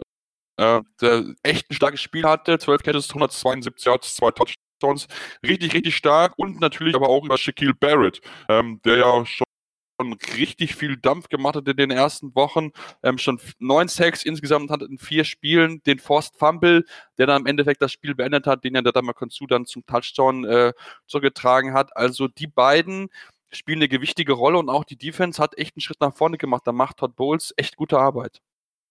A: äh, der echt ein starkes Spiel hatte. 12 Catches, 172 Yards, zwei Touchdowns. Richtig, richtig stark. Und natürlich aber auch über Shaquille Barrett, ähm, der ja schon richtig viel Dampf gemacht hat in den ersten Wochen. Ähm, schon neun Sacks insgesamt hat in vier Spielen. Den Forced Fumble, der dann im Endeffekt das Spiel beendet hat, den ja der Damakonsu dann zum Touchdown äh, zugetragen hat. Also die beiden spielen eine gewichtige Rolle und auch die Defense hat echt einen Schritt nach vorne gemacht. Da macht Todd Bowles echt gute Arbeit.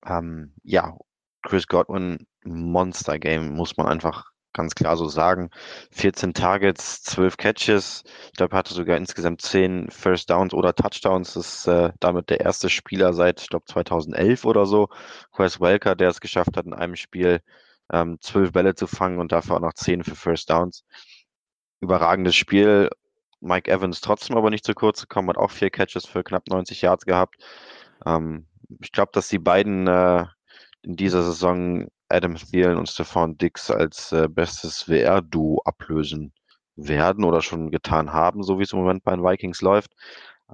C: Ähm, ja, Chris Godwin Monster Game, muss man einfach ganz klar so sagen. 14 Targets, 12 Catches. Ich glaube, er hatte sogar insgesamt 10 First Downs oder Touchdowns. Das ist äh, damit der erste Spieler seit, ich glaube, 2011 oder so. Quest Welker, der es geschafft hat, in einem Spiel ähm, 12 Bälle zu fangen und dafür auch noch 10 für First Downs. Überragendes Spiel. Mike Evans trotzdem aber nicht zu kurz gekommen, hat auch vier Catches für knapp 90 Yards gehabt. Ähm, ich glaube, dass die beiden äh, in dieser Saison Adam Thielen und Stefan Dix als äh, bestes WR-Duo ablösen werden oder schon getan haben, so wie es im Moment bei den Vikings läuft.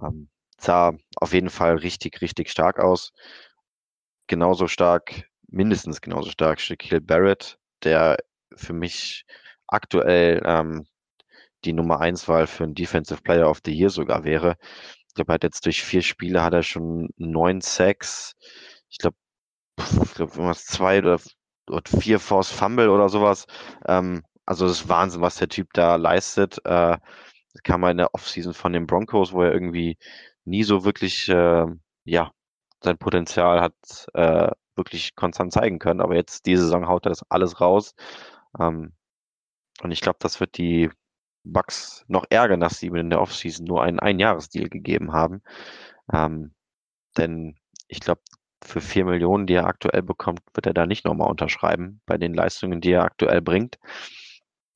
C: Ähm, sah auf jeden Fall richtig, richtig stark aus. Genauso stark, mindestens genauso stark Shaquille Barrett, der für mich aktuell ähm, die Nummer 1 Wahl für einen Defensive Player of the Year sogar wäre. Ich glaube, er hat jetzt durch vier Spiele hat er schon neun Sacks. Ich glaube, ich glaube, irgendwas zwei oder, oder vier Force Fumble oder sowas. Ähm, also das ist Wahnsinn, was der Typ da leistet. Äh, kam mal in der Offseason von den Broncos, wo er irgendwie nie so wirklich, äh, ja, sein Potenzial hat äh, wirklich konstant zeigen können. Aber jetzt diese Saison haut er das alles raus. Ähm, und ich glaube, das wird die Bucks noch ärgern, dass sie ihm in der Offseason nur einen Einjahresdeal gegeben haben. Ähm, denn ich glaube, für vier Millionen, die er aktuell bekommt, wird er da nicht nochmal unterschreiben bei den Leistungen, die er aktuell bringt.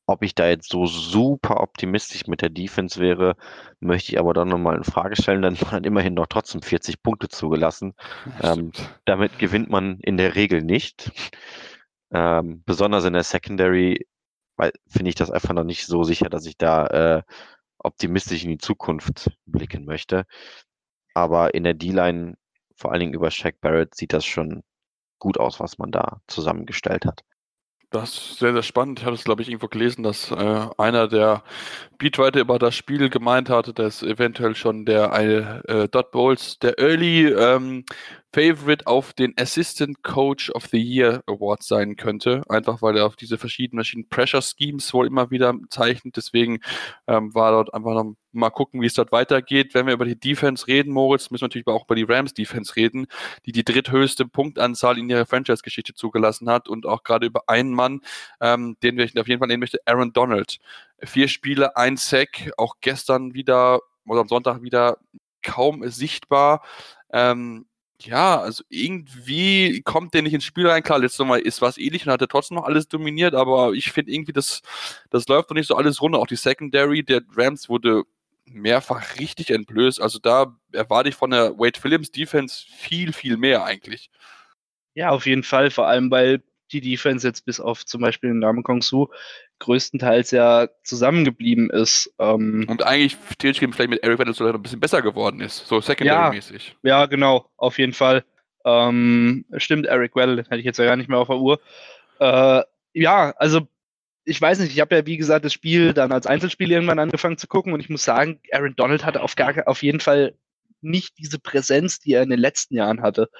C: Ob ich da jetzt so super optimistisch mit der Defense wäre, möchte ich aber dann nochmal in Frage stellen. Dann hat immerhin noch trotzdem 40 Punkte zugelassen. Ähm, damit gewinnt man in der Regel nicht. Ähm, besonders in der Secondary finde ich das einfach noch nicht so sicher, dass ich da äh, optimistisch in die Zukunft blicken möchte. Aber in der D-Line, vor allen Dingen über Shaq Barrett, sieht das schon gut aus, was man da zusammengestellt hat.
A: Das ist sehr, sehr spannend. Ich habe es, glaube ich, irgendwo gelesen, dass äh, einer der Beatwriter über das Spiel gemeint hatte, dass eventuell schon der äh, Dot Bowles der Early ähm, Favorite auf den Assistant Coach of the Year Award sein könnte. Einfach weil er auf diese verschiedenen Pressure Schemes wohl immer wieder zeichnet. Deswegen ähm, war dort einfach noch mal gucken, wie es dort weitergeht. Wenn wir über die Defense reden, Moritz, müssen wir natürlich auch über die Rams Defense reden, die die dritthöchste Punktanzahl in ihrer Franchise-Geschichte zugelassen hat und auch gerade über einen Mann, ähm, den wir auf jeden Fall nehmen möchte, Aaron Donald. Vier Spiele, ein Sack, auch gestern wieder oder am Sonntag wieder kaum sichtbar. Ähm, ja, also irgendwie kommt der nicht ins Spiel rein. Klar, letztes Mal ist was ähnlich und hat er trotzdem noch alles dominiert, aber ich finde irgendwie, das, das läuft doch nicht so alles runter. Auch die Secondary der Rams wurde mehrfach richtig entblößt. Also da erwarte ich von der Wade Phillips Defense viel, viel mehr eigentlich.
B: Ja, auf jeden Fall, vor allem weil die Defense jetzt bis auf zum Beispiel den Namen Kong Su größtenteils ja zusammengeblieben ist.
A: Ähm, und eigentlich theoretisch vielleicht mit Eric Weddle sogar ein bisschen besser geworden ist, so Secondary-mäßig.
B: Ja, ja, genau, auf jeden Fall. Ähm, stimmt, Eric Weddle, den hätte ich jetzt ja gar nicht mehr auf der Uhr. Äh, ja, also ich weiß nicht, ich habe ja wie gesagt das Spiel dann als Einzelspiel irgendwann angefangen zu gucken und ich muss sagen, Aaron Donald hatte auf, gar, auf jeden Fall nicht diese Präsenz, die er in den letzten Jahren hatte.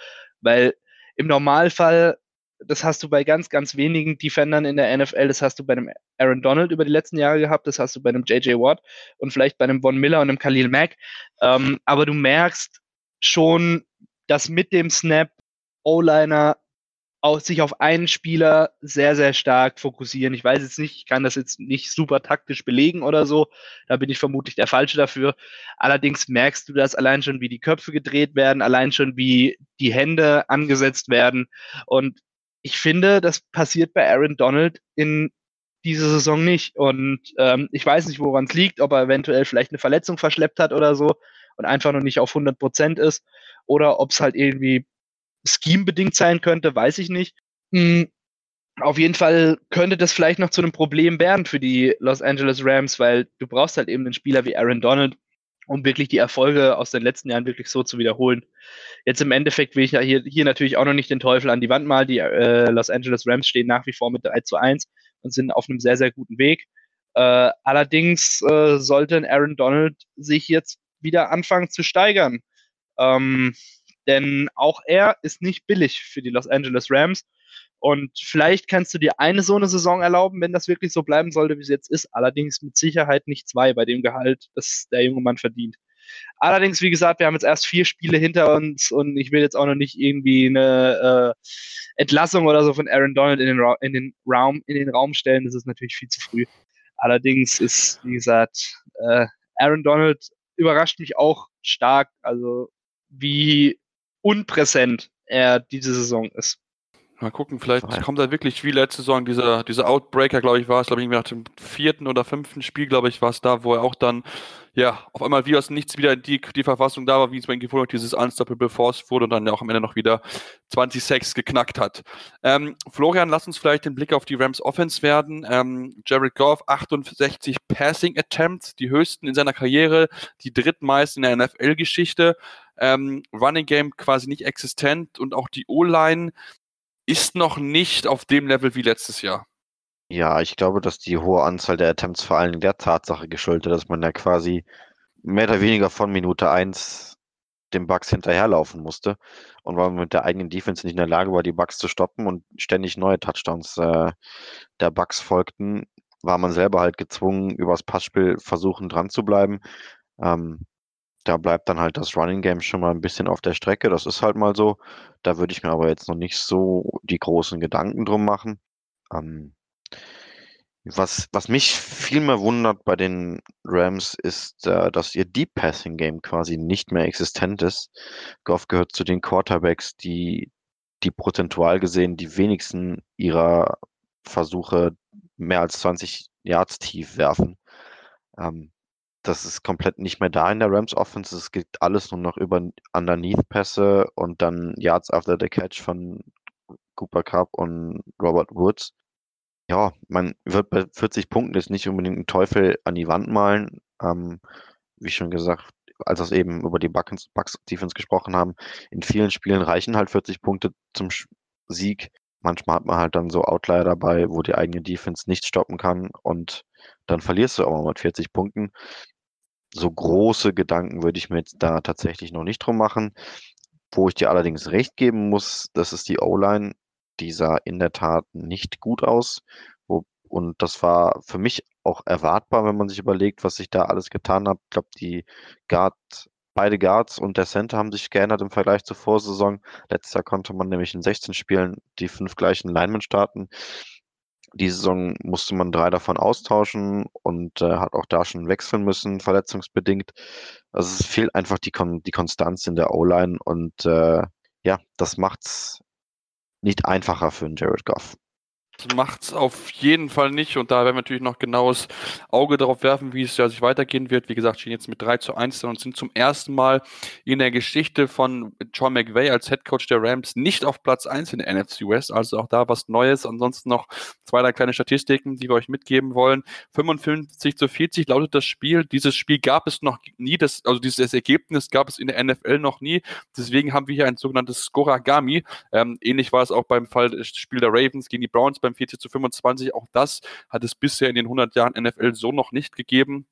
B: Weil im Normalfall das hast du bei ganz, ganz wenigen Defendern in der NFL. Das hast du bei einem Aaron Donald über die letzten Jahre gehabt. Das hast du bei einem J.J. Watt und vielleicht bei einem Von Miller und einem Khalil Mack. Ähm, aber du merkst schon, dass mit dem Snap O-Liner sich auf einen Spieler sehr, sehr stark fokussieren. Ich weiß jetzt nicht, ich kann das jetzt nicht super taktisch belegen oder so. Da bin ich vermutlich der Falsche dafür. Allerdings merkst du das allein schon, wie die Köpfe gedreht werden, allein schon, wie die Hände angesetzt werden. Und ich finde, das passiert bei Aaron Donald in dieser Saison nicht. Und ähm, ich weiß nicht, woran es liegt, ob er eventuell vielleicht eine Verletzung verschleppt hat oder so und einfach noch nicht auf 100 Prozent ist oder ob es halt irgendwie scheme-bedingt sein könnte, weiß ich nicht. Mhm. Auf jeden Fall könnte das vielleicht noch zu einem Problem werden für die Los Angeles Rams, weil du brauchst halt eben einen Spieler wie Aaron Donald, um wirklich die Erfolge aus den letzten Jahren wirklich so zu wiederholen. Jetzt im Endeffekt will ich ja hier, hier natürlich auch noch nicht den Teufel an die Wand malen. Die äh, Los Angeles Rams stehen nach wie vor mit 3 zu 1 und sind auf einem sehr, sehr guten Weg. Äh, allerdings äh, sollte Aaron Donald sich jetzt wieder anfangen zu steigern. Ähm, denn auch er ist nicht billig für die Los Angeles Rams. Und vielleicht kannst du dir eine so eine Saison erlauben, wenn das wirklich so bleiben sollte, wie es jetzt ist. Allerdings mit Sicherheit nicht zwei bei dem Gehalt, das der junge Mann verdient. Allerdings, wie gesagt, wir haben jetzt erst vier Spiele hinter uns und ich will jetzt auch noch nicht irgendwie eine äh, Entlassung oder so von Aaron Donald in den, Ra in den Raum, in den Raum stellen. Das ist natürlich viel zu früh. Allerdings ist, wie gesagt, äh, Aaron Donald überrascht mich auch stark, also wie unpräsent er diese Saison ist.
A: Mal gucken, vielleicht Nein. kommt da wirklich wie letzte Saison dieser, dieser Outbreaker, glaube ich, war es, glaube ich, nach dem vierten oder fünften Spiel, glaube ich, war es da, wo er auch dann, ja, auf einmal wie aus nichts wieder die, die Verfassung da war, wie es bei ihm gefunden hat, dieses Unstoppable Force wurde und dann ja auch am Ende noch wieder 20 Sacks geknackt hat. Ähm, Florian, lass uns vielleicht den Blick auf die Rams Offense werden. Ähm, Jared Goff, 68 Passing Attempts, die höchsten in seiner Karriere, die drittmeisten in der NFL-Geschichte. Ähm, Running Game quasi nicht existent und auch die O-Line ist noch nicht auf dem Level wie letztes Jahr.
C: Ja, ich glaube, dass die hohe Anzahl der Attempts vor allem der Tatsache geschuldet, dass man ja quasi mehr oder weniger von Minute 1 dem Bugs hinterherlaufen musste und weil man mit der eigenen Defense nicht in der Lage war, die Bugs zu stoppen und ständig neue Touchdowns äh, der Bugs folgten, war man selber halt gezwungen, übers Passspiel versuchen dran zu bleiben. Ähm, da bleibt dann halt das Running Game schon mal ein bisschen auf der Strecke. Das ist halt mal so. Da würde ich mir aber jetzt noch nicht so die großen Gedanken drum machen. Ähm, Was, was mich viel mehr wundert bei den Rams ist, äh, dass ihr Deep Passing Game quasi nicht mehr existent ist. Goff gehört zu den Quarterbacks, die, die prozentual gesehen die wenigsten ihrer Versuche mehr als 20 Yards tief werfen. Ähm, das ist komplett nicht mehr da in der Rams Offense. Es geht alles nur noch über Underneath-Pässe und dann Yards after the Catch von Cooper Cup und Robert Woods ja, man wird bei 40 Punkten jetzt nicht unbedingt einen Teufel an die Wand malen. Ähm, wie schon gesagt, als wir eben über die Bucks, Bucks Defense gesprochen haben, in vielen Spielen reichen halt 40 Punkte zum Sieg. Manchmal hat man halt dann so Outlier dabei, wo die eigene Defense nicht stoppen kann und dann verlierst du auch mal mit 40 Punkten. So große Gedanken würde ich mir jetzt da tatsächlich noch nicht drum machen. Wo ich dir allerdings recht geben muss, das ist die O-Line die sah in der Tat nicht gut aus. Und das war für mich auch erwartbar, wenn man sich überlegt, was sich da alles getan hat. Ich glaube, die Guard, beide Guards und der Center haben sich geändert im Vergleich zur Vorsaison. Letztes Jahr konnte man nämlich in 16 Spielen die fünf gleichen Linemen starten. Die Saison musste man drei davon austauschen und äh, hat auch da schon wechseln müssen, verletzungsbedingt. Also es fehlt einfach die, Kon die Konstanz in der O-Line und äh, ja, das macht's nicht einfacher für einen Jared Goff
A: macht es auf jeden Fall nicht und da werden wir natürlich noch genaues Auge darauf werfen, wie es ja sich weitergehen wird. Wie gesagt, stehen jetzt mit 3 zu 1 und sind zum ersten Mal in der Geschichte von John McVay als Head Coach der Rams nicht auf Platz 1 in der NFC West, also auch da was Neues. Ansonsten noch zwei, drei kleine Statistiken, die wir euch mitgeben wollen. 55 zu 40 lautet das Spiel. Dieses Spiel gab es noch nie, das, also dieses Ergebnis gab es in der NFL noch nie. Deswegen haben wir hier ein sogenanntes Scoragami. Ähm, ähnlich war es auch beim Fall Spiel der Ravens gegen die Browns beim 40 zu 25. Auch das hat es bisher in den 100 Jahren NFL so noch nicht gegeben.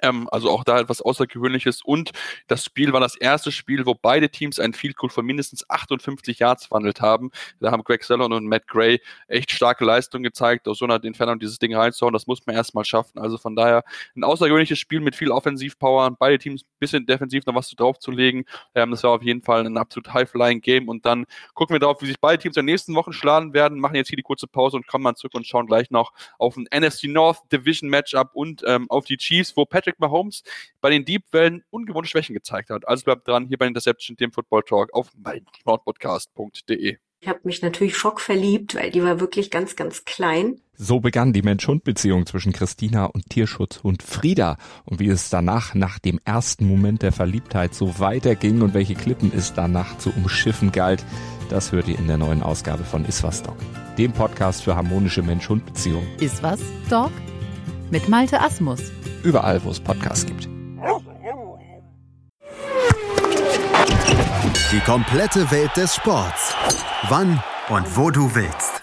A: Ähm, also auch da etwas Außergewöhnliches. Und das Spiel war das erste Spiel, wo beide Teams einen Field Goal von mindestens 58 Yards verhandelt haben. Da haben Greg Sellon und Matt Gray echt starke Leistung gezeigt, aus so einer Entfernung dieses Ding reinzuhauen. Das muss man erstmal schaffen. Also von daher ein außergewöhnliches Spiel mit viel Offensivpower. Beide Teams ein bisschen defensiv noch was draufzulegen. Ähm, das war auf jeden Fall ein absolut High-Flying-Game. Und dann gucken wir darauf, wie sich beide Teams in den nächsten Wochen schlagen werden. Machen jetzt hier die kurze Pause und kommen dann zurück und schauen gleich noch auf ein NFC North Division Matchup und ähm, auf die Chiefs, wo Patrick Patrick Mahomes bei den Deep Wellen ungewohnte Schwächen gezeigt hat. Also bleibt dran hier bei Interception, dem Football Talk auf meinsportpodcast.de.
G: Ich habe mich natürlich schockverliebt, weil die war wirklich ganz, ganz klein.
H: So begann die Mensch-Hund-Beziehung zwischen Christina und Tierschutzhund Frieda. Und wie es danach, nach dem ersten Moment der Verliebtheit, so weiterging und welche Klippen es danach zu umschiffen galt, das hört ihr in der neuen Ausgabe von Iswas Dog, dem Podcast für harmonische Mensch-Hund-Beziehungen.
I: Iswas Dog? Mit Malte Asmus
H: überall, wo es Podcasts gibt.
D: Die komplette Welt des Sports. Wann und wo du willst.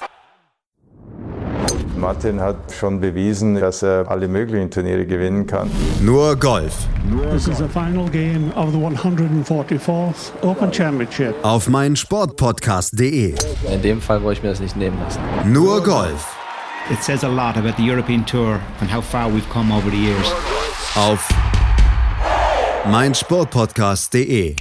J: Martin hat schon bewiesen, dass er alle möglichen Turniere gewinnen kann.
D: Nur Golf.
K: This is the final game of the 144th Open Championship.
D: Auf meinsportpodcast.de.
L: In dem Fall wollte ich mir das nicht nehmen lassen.
D: Nur Golf
M: It says a lot about the European Tour and how far we've come over the years.
D: Auf meinsportpodcast.de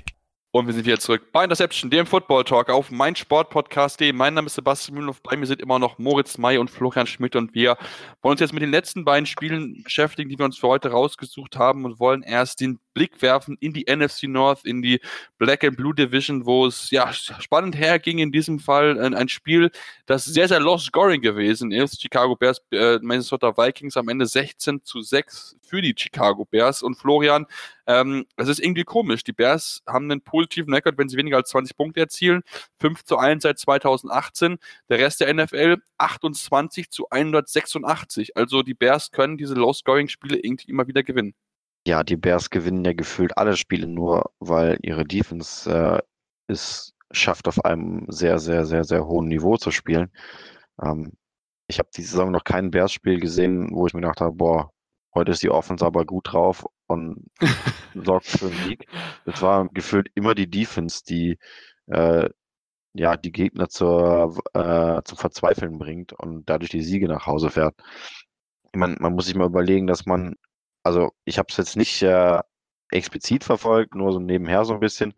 A: und wir sind wieder zurück bei Interception, dem Football Talk auf meinsportpodcast.de. Mein Name ist Sebastian Mühlenhoff, bei mir sind immer noch Moritz May und Florian Schmidt und wir wollen uns jetzt mit den letzten beiden Spielen beschäftigen, die wir uns für heute rausgesucht haben und wollen erst den Blick werfen in die NFC North, in die Black and Blue Division, wo es ja spannend herging in diesem Fall. Ein, ein Spiel, das sehr, sehr low scoring gewesen ist. Chicago Bears, äh, Minnesota Vikings am Ende 16 zu 6 für die Chicago Bears. Und Florian, ähm, das ist irgendwie komisch. Die Bears haben einen positiven Rekord, wenn sie weniger als 20 Punkte erzielen. 5 zu 1 seit 2018. Der Rest der NFL 28 zu 186. Also die Bears können diese Low-Scoring-Spiele irgendwie immer wieder gewinnen.
C: Ja, die Bears gewinnen ja gefühlt alle Spiele nur, weil ihre Defense äh, es schafft, auf einem sehr, sehr, sehr, sehr hohen Niveau zu spielen. Ähm, ich habe die Saison noch kein Bears-Spiel gesehen, wo ich mir gedacht habe, boah, heute ist die Offense aber gut drauf und sorgt für einen Sieg. Es war gefühlt immer die Defense, die äh, ja die Gegner zur, äh, zum Verzweifeln bringt und dadurch die Siege nach Hause fährt. Ich meine, man muss sich mal überlegen, dass man, also ich habe es jetzt nicht äh, explizit verfolgt, nur so nebenher so ein bisschen.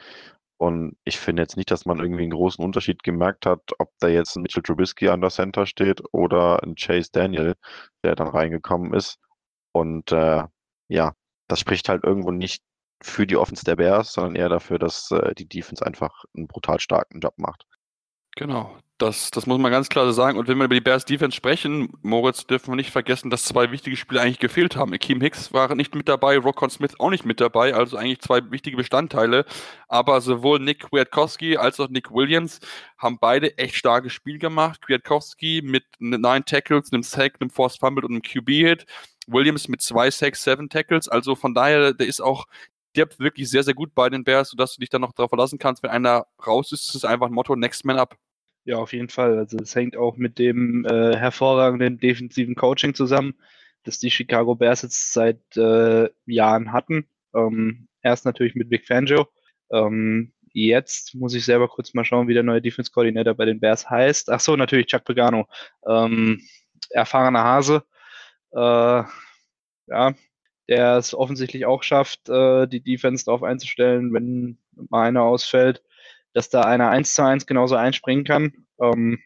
C: Und ich finde jetzt nicht, dass man irgendwie einen großen Unterschied gemerkt hat, ob da jetzt ein Mitchell Trubisky an der Center steht oder ein Chase Daniel, der dann reingekommen ist. Und äh, ja, das spricht halt irgendwo nicht für die Offense der Bears, sondern eher dafür, dass äh, die Defense einfach einen brutal starken Job macht.
A: Genau, das, das muss man ganz klar sagen. Und wenn wir über die Bears Defense sprechen, Moritz, dürfen wir nicht vergessen, dass zwei wichtige Spieler eigentlich gefehlt haben. Akeem Hicks war nicht mit dabei, Rockon Smith auch nicht mit dabei, also eigentlich zwei wichtige Bestandteile. Aber sowohl Nick Kwiatkowski als auch Nick Williams haben beide echt starkes Spiel gemacht. Kwiatkowski mit neun Tackles, einem Sack, einem Forced Fumble und einem QB-Hit. Williams mit zwei Sacks, seven Tackles. Also von daher, der ist auch Depth wirklich sehr, sehr gut bei den Bears, sodass du dich dann noch darauf verlassen kannst, wenn einer raus ist, ist es einfach ein Motto Next Man Up.
B: Ja, auf jeden Fall. Also es hängt auch mit dem äh, hervorragenden defensiven Coaching zusammen, das die Chicago Bears jetzt seit äh, Jahren hatten. Ähm, erst natürlich mit Vic Fangio. Ähm, jetzt muss ich selber kurz mal schauen, wie der neue Defense Coordinator bei den Bears heißt. Ach so, natürlich Chuck Pagano. Ähm, erfahrener Hase. Äh, ja, der es offensichtlich auch schafft, äh, die Defense darauf einzustellen, wenn mal einer ausfällt dass da einer eins zu eins genauso einspringen kann. Ähm,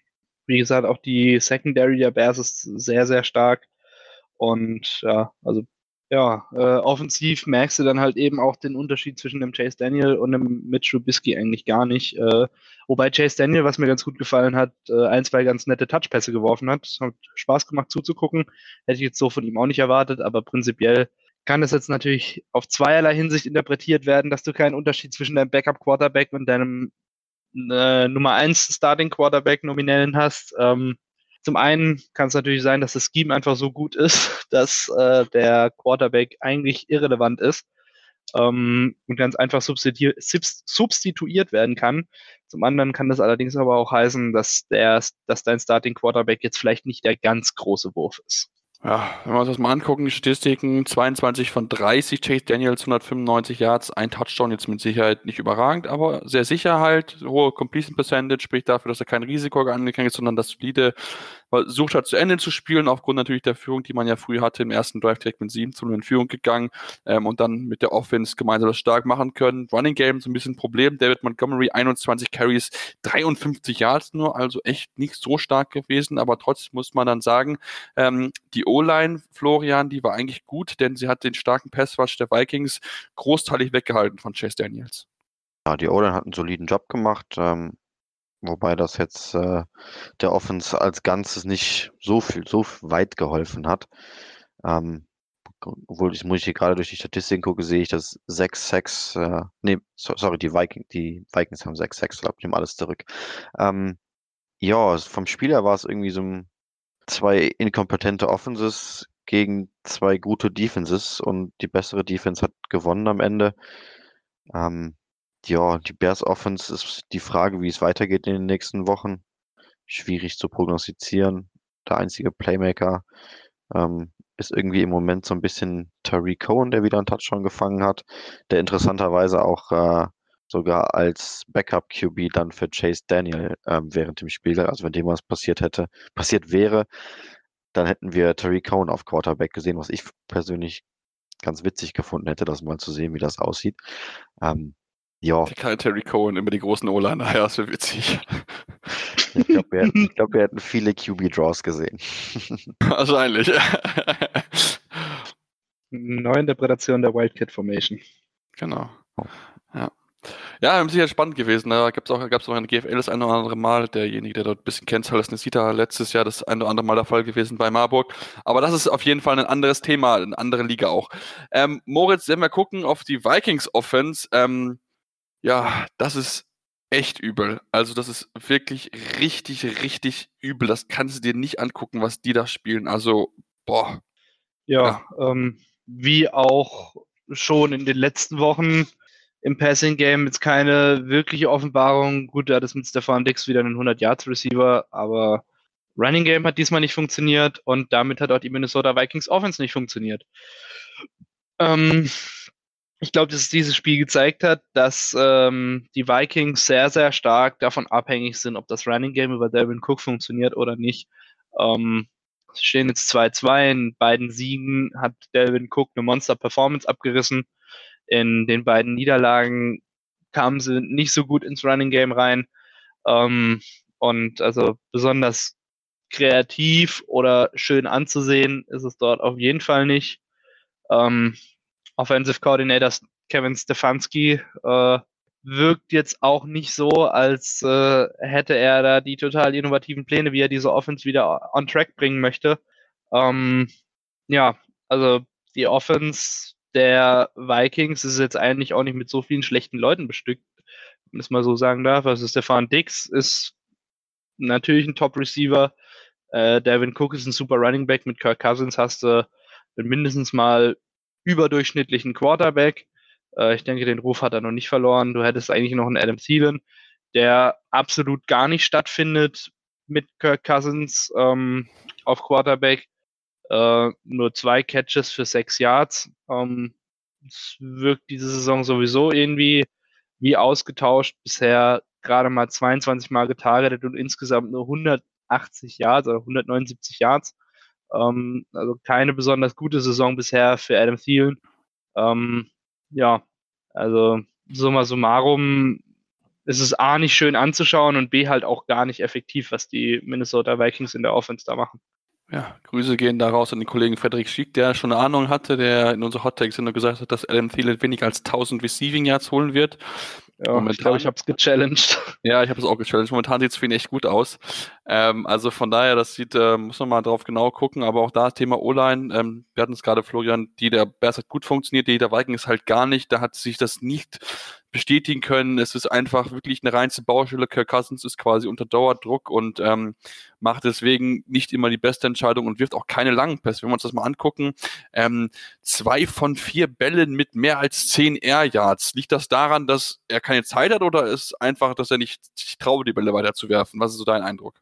B: wie gesagt, auch die Secondary der Bears ist sehr, sehr stark. Und ja, also ja, äh, offensiv merkst du dann halt eben auch den Unterschied zwischen dem Chase Daniel und dem Mitch Trubisky eigentlich gar nicht. Äh, wobei Chase Daniel, was mir ganz gut gefallen hat, äh, ein, zwei ganz nette Touchpässe geworfen hat. Hat Spaß gemacht zuzugucken. Hätte ich jetzt so von ihm auch nicht erwartet, aber prinzipiell kann das jetzt natürlich auf zweierlei Hinsicht interpretiert werden, dass du keinen Unterschied zwischen deinem Backup-Quarterback und deinem äh, Nummer 1 Starting-Quarterback nominellen hast. Ähm, zum einen kann es natürlich sein, dass das Scheme einfach so gut ist, dass äh, der Quarterback eigentlich irrelevant ist ähm, und ganz einfach substituiert werden kann. Zum anderen kann das allerdings aber auch heißen, dass, der, dass dein Starting Quarterback jetzt vielleicht nicht der ganz große Wurf ist.
A: Ja, wenn wir uns das mal angucken, die Statistiken, 22 von 30, Chase Daniels 195 Yards, ein Touchdown jetzt mit Sicherheit nicht überragend, aber sehr sicher halt, hohe Completion Percentage, spricht dafür, dass er kein Risiko angegangen ist, sondern das solide versucht hat zu Ende zu spielen, aufgrund natürlich der Führung, die man ja früh hatte, im ersten Drive direkt mit 7 zu 0 in Führung gegangen ähm, und dann mit der Offense gemeinsam das stark machen können. Running Game so ein bisschen Problem, David Montgomery 21 Carries, 53 Yards nur, also echt nicht so stark gewesen, aber trotzdem muss man dann sagen, ähm, die O-Line, Florian, die war eigentlich gut, denn sie hat den starken Passwash der Vikings großteilig weggehalten von Chase Daniels.
C: Ja, die O-Line hat einen soliden Job gemacht. Ähm, wobei das jetzt äh, der Offense als Ganzes nicht so viel, so weit geholfen hat. Ähm, obwohl ich muss ich hier gerade durch die Statistiken gucke, sehe ich, dass sechs Sacks, äh, nee, so, sorry, die Vikings, die Vikings haben sechs Sacks, ich nehme alles zurück. Ähm, ja, vom Spieler war es irgendwie so zwei inkompetente Offenses gegen zwei gute Defenses und die bessere Defense hat gewonnen am Ende. Ähm, ja, die Bears Offense ist die Frage, wie es weitergeht in den nächsten Wochen. Schwierig zu prognostizieren. Der einzige Playmaker ähm, ist irgendwie im Moment so ein bisschen Tariq Cohen, der wieder einen Touchdown gefangen hat, der interessanterweise auch äh, sogar als Backup QB dann für Chase Daniel ähm, während dem Spiel, also wenn dem was passiert hätte, passiert wäre, dann hätten wir Tariq Cohen auf Quarterback gesehen, was ich persönlich ganz witzig gefunden hätte, das mal zu sehen, wie das aussieht. Ähm, ja.
A: Der Terry Cohen immer die großen O-Liner, ja, das wäre witzig.
C: Ich glaube, wir, glaub, wir, hätten viele QB-Draws gesehen.
A: Wahrscheinlich.
B: Neuinterpretation der Wildcat Formation.
A: Genau. Oh. Ja. Ja, sicher spannend gewesen. Da gab es auch, gab's auch in der GFL das eine oder andere Mal. Derjenige, der dort ein bisschen kennt, Halles Nesita, letztes Jahr das eine oder andere Mal der Fall gewesen bei Marburg. Aber das ist auf jeden Fall ein anderes Thema, eine andere Liga auch. Ähm, Moritz, wenn wir gucken auf die Vikings Offense, ähm, ja, das ist echt übel. Also das ist wirklich richtig, richtig übel. Das kannst du dir nicht angucken, was die da spielen. Also, boah.
B: Ja, ja. Ähm, wie auch schon in den letzten Wochen im Passing Game jetzt keine wirkliche Offenbarung. Gut, da hat es mit Stefan Dix wieder einen 100 Yards Receiver, aber Running Game hat diesmal nicht funktioniert und damit hat auch die Minnesota Vikings Offense nicht funktioniert. Ähm, ich glaube, dass dieses Spiel gezeigt hat, dass ähm, die Vikings sehr, sehr stark davon abhängig sind, ob das Running Game über Delvin Cook funktioniert oder nicht. Ähm, sie stehen jetzt 2-2. In beiden Siegen hat Delvin Cook eine Monster-Performance abgerissen. In den beiden Niederlagen kamen sie nicht so gut ins Running Game rein. Ähm, und also besonders kreativ oder schön anzusehen ist es dort auf jeden Fall nicht. Ähm, Offensive Coordinator Kevin Stefanski äh, wirkt jetzt auch nicht so, als äh, hätte er da die total innovativen Pläne, wie er diese Offense wieder on track bringen möchte. Ähm, ja, also die Offense der Vikings ist jetzt eigentlich auch nicht mit so vielen schlechten Leuten bestückt, wenn es mal so sagen darf. Also Stefan Dix ist natürlich ein Top-Receiver. Äh, Devin Cook ist ein super Running Back. Mit Kirk Cousins hast du mindestens mal überdurchschnittlichen Quarterback. Äh, ich denke, den Ruf hat er noch nicht verloren. Du hättest eigentlich noch einen Adam Thielen, der absolut gar nicht stattfindet mit Kirk Cousins ähm, auf Quarterback. Äh, nur zwei Catches für sechs Yards. Ähm, es wirkt diese Saison sowieso irgendwie wie ausgetauscht. Bisher gerade mal 22 Mal getargetet und insgesamt nur 100 80 Yards oder 179 Yards. Ähm, also keine besonders gute Saison bisher für Adam Thielen. Ähm, ja, also summa summarum ist es A nicht schön anzuschauen und B halt auch gar nicht effektiv, was die Minnesota Vikings in der Offense da machen.
A: Ja, Grüße gehen da raus an den Kollegen Frederik Schick, der schon eine Ahnung hatte, der in unserer Hot Takes gesagt hat, dass Adam Thielen weniger als 1000 Receiving Yards holen wird.
B: Ja, Momentan, ich glaube, ich habe es gechallenged.
A: Ja, ich habe es auch gechallenged. Momentan sieht es für ihn echt gut aus. Ähm, also von daher, das sieht, äh, muss man mal drauf genau gucken. Aber auch da Thema O-Line, ähm, wir hatten es gerade, Florian, die der Bears hat gut funktioniert, die der Vikings halt gar nicht. Da hat sich das nicht bestätigen können. Es ist einfach wirklich eine reinste Baustelle. Kirk Cousins ist quasi unter Dauerdruck und ähm, macht deswegen nicht immer die beste Entscheidung und wirft auch keine langen Pässe. Wenn wir uns das mal angucken, ähm, zwei von vier Bällen mit mehr als zehn Air Yards. Liegt das daran, dass er keine Zeit hat oder ist einfach, dass er nicht sich traut, die Bälle weiterzuwerfen? Was ist so dein Eindruck?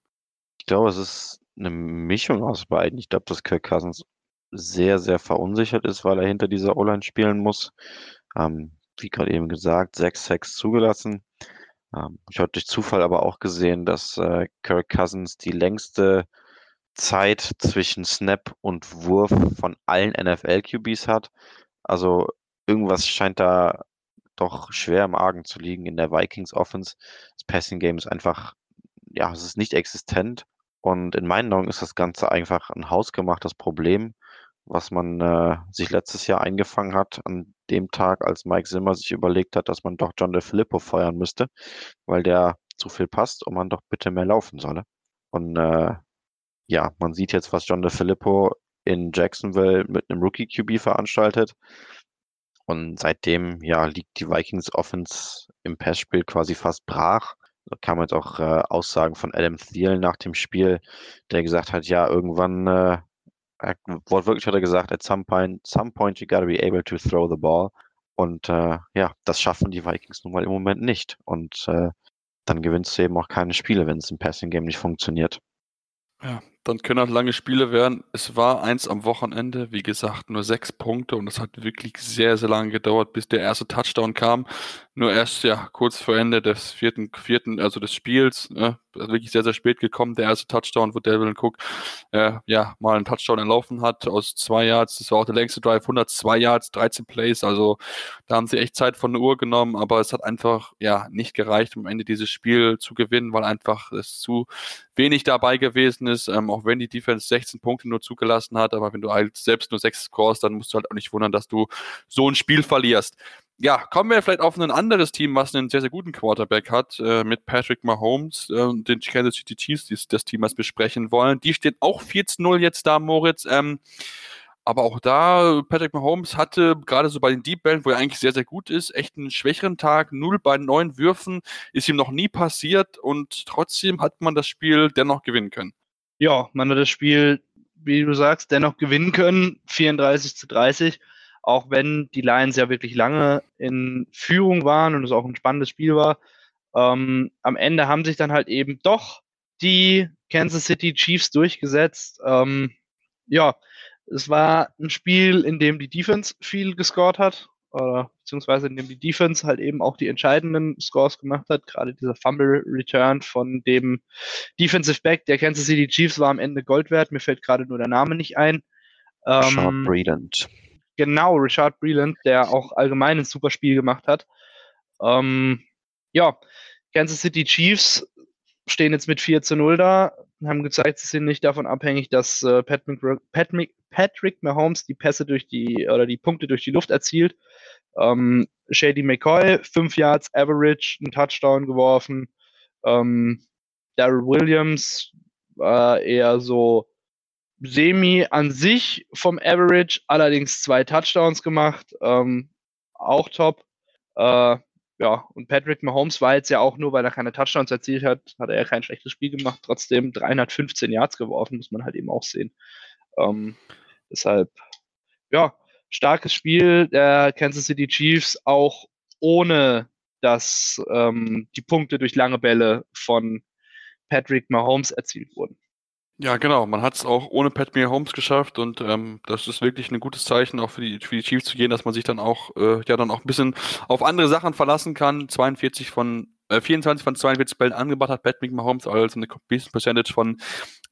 C: Ich glaube, es ist eine Mischung aus beiden. Ich glaube, dass Kirk Cousins sehr, sehr verunsichert ist, weil er hinter dieser O-Line spielen muss. Ähm, wie gerade eben gesagt, sechs Sacks zugelassen. Ähm, ich habe durch Zufall aber auch gesehen, dass äh, Kirk Cousins die längste Zeit zwischen Snap und Wurf von allen NFL-QBs hat. Also irgendwas scheint da doch schwer im Argen zu liegen in der Vikings Offense. Das Passing Game ist einfach, ja, es ist nicht existent. Und in meinen Augen ist das Ganze einfach ein hausgemachtes Problem was man äh, sich letztes Jahr eingefangen hat, an dem Tag, als Mike Zimmer sich überlegt hat, dass man doch John DeFilippo feuern müsste, weil der zu viel passt und man doch bitte mehr laufen solle. Und äh, ja, man sieht jetzt, was John DeFilippo in Jacksonville mit einem Rookie-QB veranstaltet. Und seitdem ja, liegt die Vikings Offense im Passspiel quasi fast brach. Kam jetzt auch äh, Aussagen von Adam Thiel nach dem Spiel, der gesagt hat, ja, irgendwann äh, wortwörtlich hat er gesagt, at some point, some point you gotta be able to throw the ball. Und äh, ja, das schaffen die Vikings nun mal im Moment nicht. Und äh, dann gewinnst du eben auch keine Spiele, wenn es im Passing Game nicht funktioniert.
A: Ja, dann können auch lange Spiele werden. Es war eins am Wochenende, wie gesagt, nur sechs Punkte und es hat wirklich sehr, sehr lange gedauert, bis der erste Touchdown kam. Nur erst ja kurz vor Ende des vierten, vierten, also des Spiels, ne, also wirklich sehr, sehr spät gekommen, der erste Touchdown, wo Devin Cook äh, ja mal einen Touchdown erlaufen hat aus zwei Yards. Das war auch der längste Drive, 102 Yards, 13 Plays. Also da haben sie echt Zeit von der Uhr genommen, aber es hat einfach ja nicht gereicht, um am Ende dieses Spiel zu gewinnen, weil einfach es zu wenig dabei gewesen ist. Ähm, auch wenn die Defense 16 Punkte nur zugelassen hat, aber wenn du halt selbst nur 6 scorest, dann musst du halt auch nicht wundern, dass du so ein Spiel verlierst ja, kommen wir vielleicht auf ein anderes Team, was einen sehr, sehr guten Quarterback hat, äh, mit Patrick Mahomes, äh, den Kansas City Chiefs, die, das Team, was besprechen wollen. Die stehen auch 14-0 jetzt da, Moritz. Ähm, aber auch da, Patrick Mahomes hatte gerade so bei den Deep Ballen, wo er eigentlich sehr, sehr gut ist, echt einen schwächeren Tag. Null bei neun Würfen ist ihm noch nie passiert und trotzdem hat man das Spiel dennoch gewinnen können.
B: Ja, man hat das Spiel, wie du sagst, dennoch gewinnen können. 34 zu 30 auch wenn die Lions ja wirklich lange in Führung waren und es auch ein spannendes Spiel war. Ähm, am Ende haben sich dann halt eben doch die Kansas City Chiefs durchgesetzt. Ähm, ja, es war ein Spiel, in dem die Defense viel gescored hat, oder beziehungsweise in dem die Defense halt eben auch die entscheidenden Scores gemacht hat. Gerade dieser Fumble Return von dem Defensive Back der Kansas City Chiefs war am Ende Gold wert. Mir fällt gerade nur der Name nicht ein.
C: Ähm, Sharp Breedant
B: genau Richard Breland, der auch allgemein ein super Spiel gemacht hat. Ähm, ja, Kansas City Chiefs stehen jetzt mit 4 zu 0 da, haben gezeigt, sie sind nicht davon abhängig, dass äh, Patrick, Patrick, Patrick Mahomes die Pässe durch die oder die Punkte durch die Luft erzielt. Ähm, Shady McCoy, 5 Yards Average, einen Touchdown geworfen. Ähm, Daryl Williams war eher so semi an sich vom Average, allerdings zwei Touchdowns gemacht, ähm, auch top. Äh, ja, und Patrick Mahomes war jetzt ja auch nur, weil er keine Touchdowns erzielt hat, hat er ja kein schlechtes Spiel gemacht, trotzdem 315 Yards geworfen, muss man halt eben auch sehen. Ähm, deshalb, ja, starkes Spiel der Kansas City Chiefs, auch ohne dass ähm, die Punkte durch lange Bälle von Patrick Mahomes erzielt wurden.
A: Ja, genau. Man hat es auch ohne Pat Holmes geschafft und ähm, das ist wirklich ein gutes Zeichen, auch für die, für die Chiefs zu gehen, dass man sich dann auch, äh, ja, dann auch ein bisschen auf andere Sachen verlassen kann. 42 von 24 äh, von 42 Bällen angebracht hat Patrick Mahomes, also eine Completion Percentage von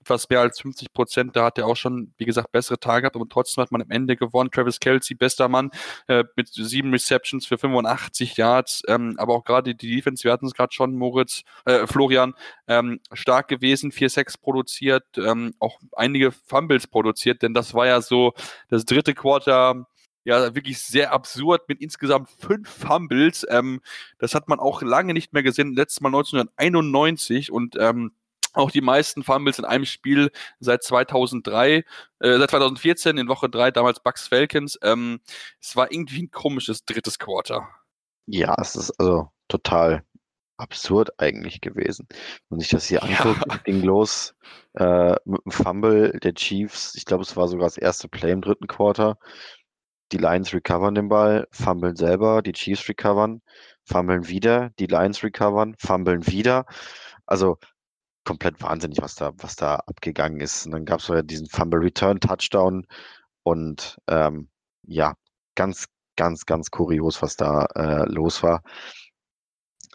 A: etwas mehr als 50 Prozent. Da hat er auch schon, wie gesagt, bessere Tage gehabt, aber trotzdem hat man am Ende gewonnen. Travis Kelsey, bester Mann, äh, mit sieben Receptions für 85 Yards. Ähm, aber auch gerade die Defense, wir hatten es gerade schon, Moritz, äh, Florian, ähm, stark gewesen, 4-6 produziert, ähm, auch einige Fumbles produziert, denn das war ja so das dritte Quarter ja wirklich sehr absurd mit insgesamt fünf Fumbles. Ähm, das hat man auch lange nicht mehr gesehen, letztes Mal 1991 und ähm, auch die meisten Fumbles in einem Spiel seit 2003, äh, seit 2014 in Woche 3, damals Bucks Falcons. Ähm, es war irgendwie ein komisches drittes Quarter.
C: Ja, es ist also total absurd eigentlich gewesen. Wenn sich das hier anguckt, ja. ging los äh, mit dem Fumble der Chiefs. Ich glaube, es war sogar das erste Play im dritten Quarter. Die Lions recovern den Ball, fummeln selber, die Chiefs recovern, fummeln wieder, die Lions recovern, fummeln wieder. Also komplett wahnsinnig, was da, was da abgegangen ist. Und dann gab es ja diesen Fumble Return Touchdown und ähm, ja, ganz, ganz, ganz kurios, was da äh, los war.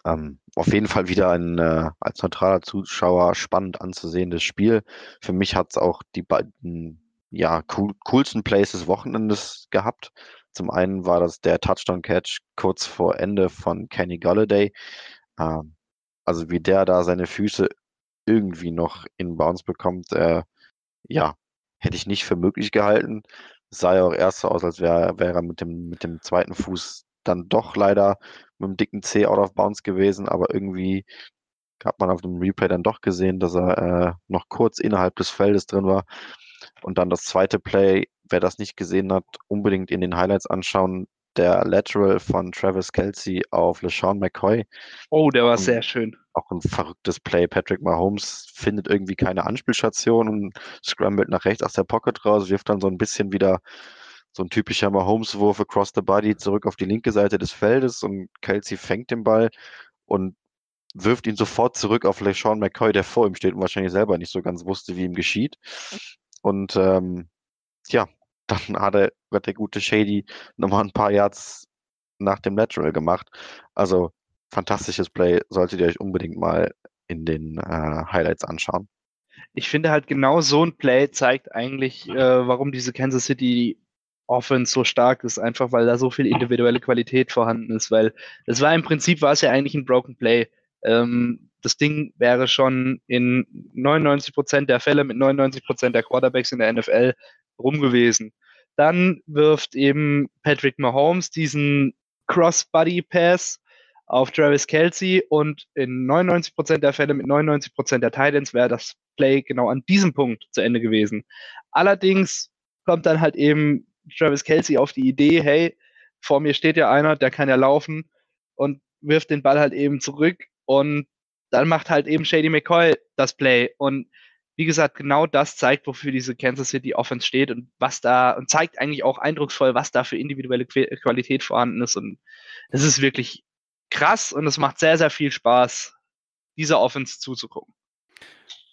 C: Ähm, auf jeden Fall wieder ein äh, als neutraler Zuschauer spannend anzusehendes Spiel. Für mich hat es auch die beiden ja, cool, coolsten Plays des Wochenendes gehabt. Zum einen war das der Touchdown-Catch kurz vor Ende von Kenny Galladay. Ähm, also wie der da seine Füße irgendwie noch in Bounce bekommt, äh, ja, hätte ich nicht für möglich gehalten. Es sah ja auch erst so aus, als wäre wär er mit dem, mit dem zweiten Fuß dann doch leider mit dem dicken C out of bounds gewesen, aber irgendwie hat man auf dem Replay dann doch gesehen, dass er äh, noch kurz innerhalb des Feldes drin war. Und dann das zweite Play, wer das nicht gesehen hat, unbedingt in den Highlights anschauen. Der Lateral von Travis Kelsey auf LeSean McCoy.
B: Oh, der war und sehr schön.
C: Auch ein verrücktes Play. Patrick Mahomes findet irgendwie keine Anspielstation und scrambled nach rechts aus der Pocket raus, wirft dann so ein bisschen wieder so ein typischer Mahomes-Wurf across the body zurück auf die linke Seite des Feldes und Kelsey fängt den Ball und wirft ihn sofort zurück auf LeSean McCoy, der vor ihm steht und wahrscheinlich selber nicht so ganz wusste, wie ihm geschieht. Und ähm, ja, dann hat, er, hat der gute Shady nochmal ein paar Yards nach dem Lateral gemacht. Also fantastisches Play, solltet ihr euch unbedingt mal in den äh, Highlights anschauen.
B: Ich finde halt genau so ein Play zeigt eigentlich, äh, warum diese Kansas City Offense so stark ist, einfach weil da so viel individuelle Qualität vorhanden ist, weil es war im Prinzip war es ja eigentlich ein Broken Play. Ähm, das Ding wäre schon in 99 Prozent der Fälle mit 99 Prozent der Quarterbacks in der NFL rum gewesen. Dann wirft eben Patrick Mahomes diesen Cross-Body-Pass auf Travis Kelsey und in 99 Prozent der Fälle mit 99 Prozent der Titans wäre das Play genau an diesem Punkt zu Ende gewesen. Allerdings kommt dann halt eben Travis Kelsey auf die Idee, hey, vor mir steht ja einer, der kann ja laufen und wirft den Ball halt eben zurück und dann macht halt eben Shady McCoy das Play. Und wie gesagt, genau das zeigt, wofür diese Kansas City Offense steht und was da und zeigt eigentlich auch eindrucksvoll, was da für individuelle Qualität vorhanden ist. Und es ist wirklich krass und es macht sehr, sehr viel Spaß, dieser Offense zuzugucken.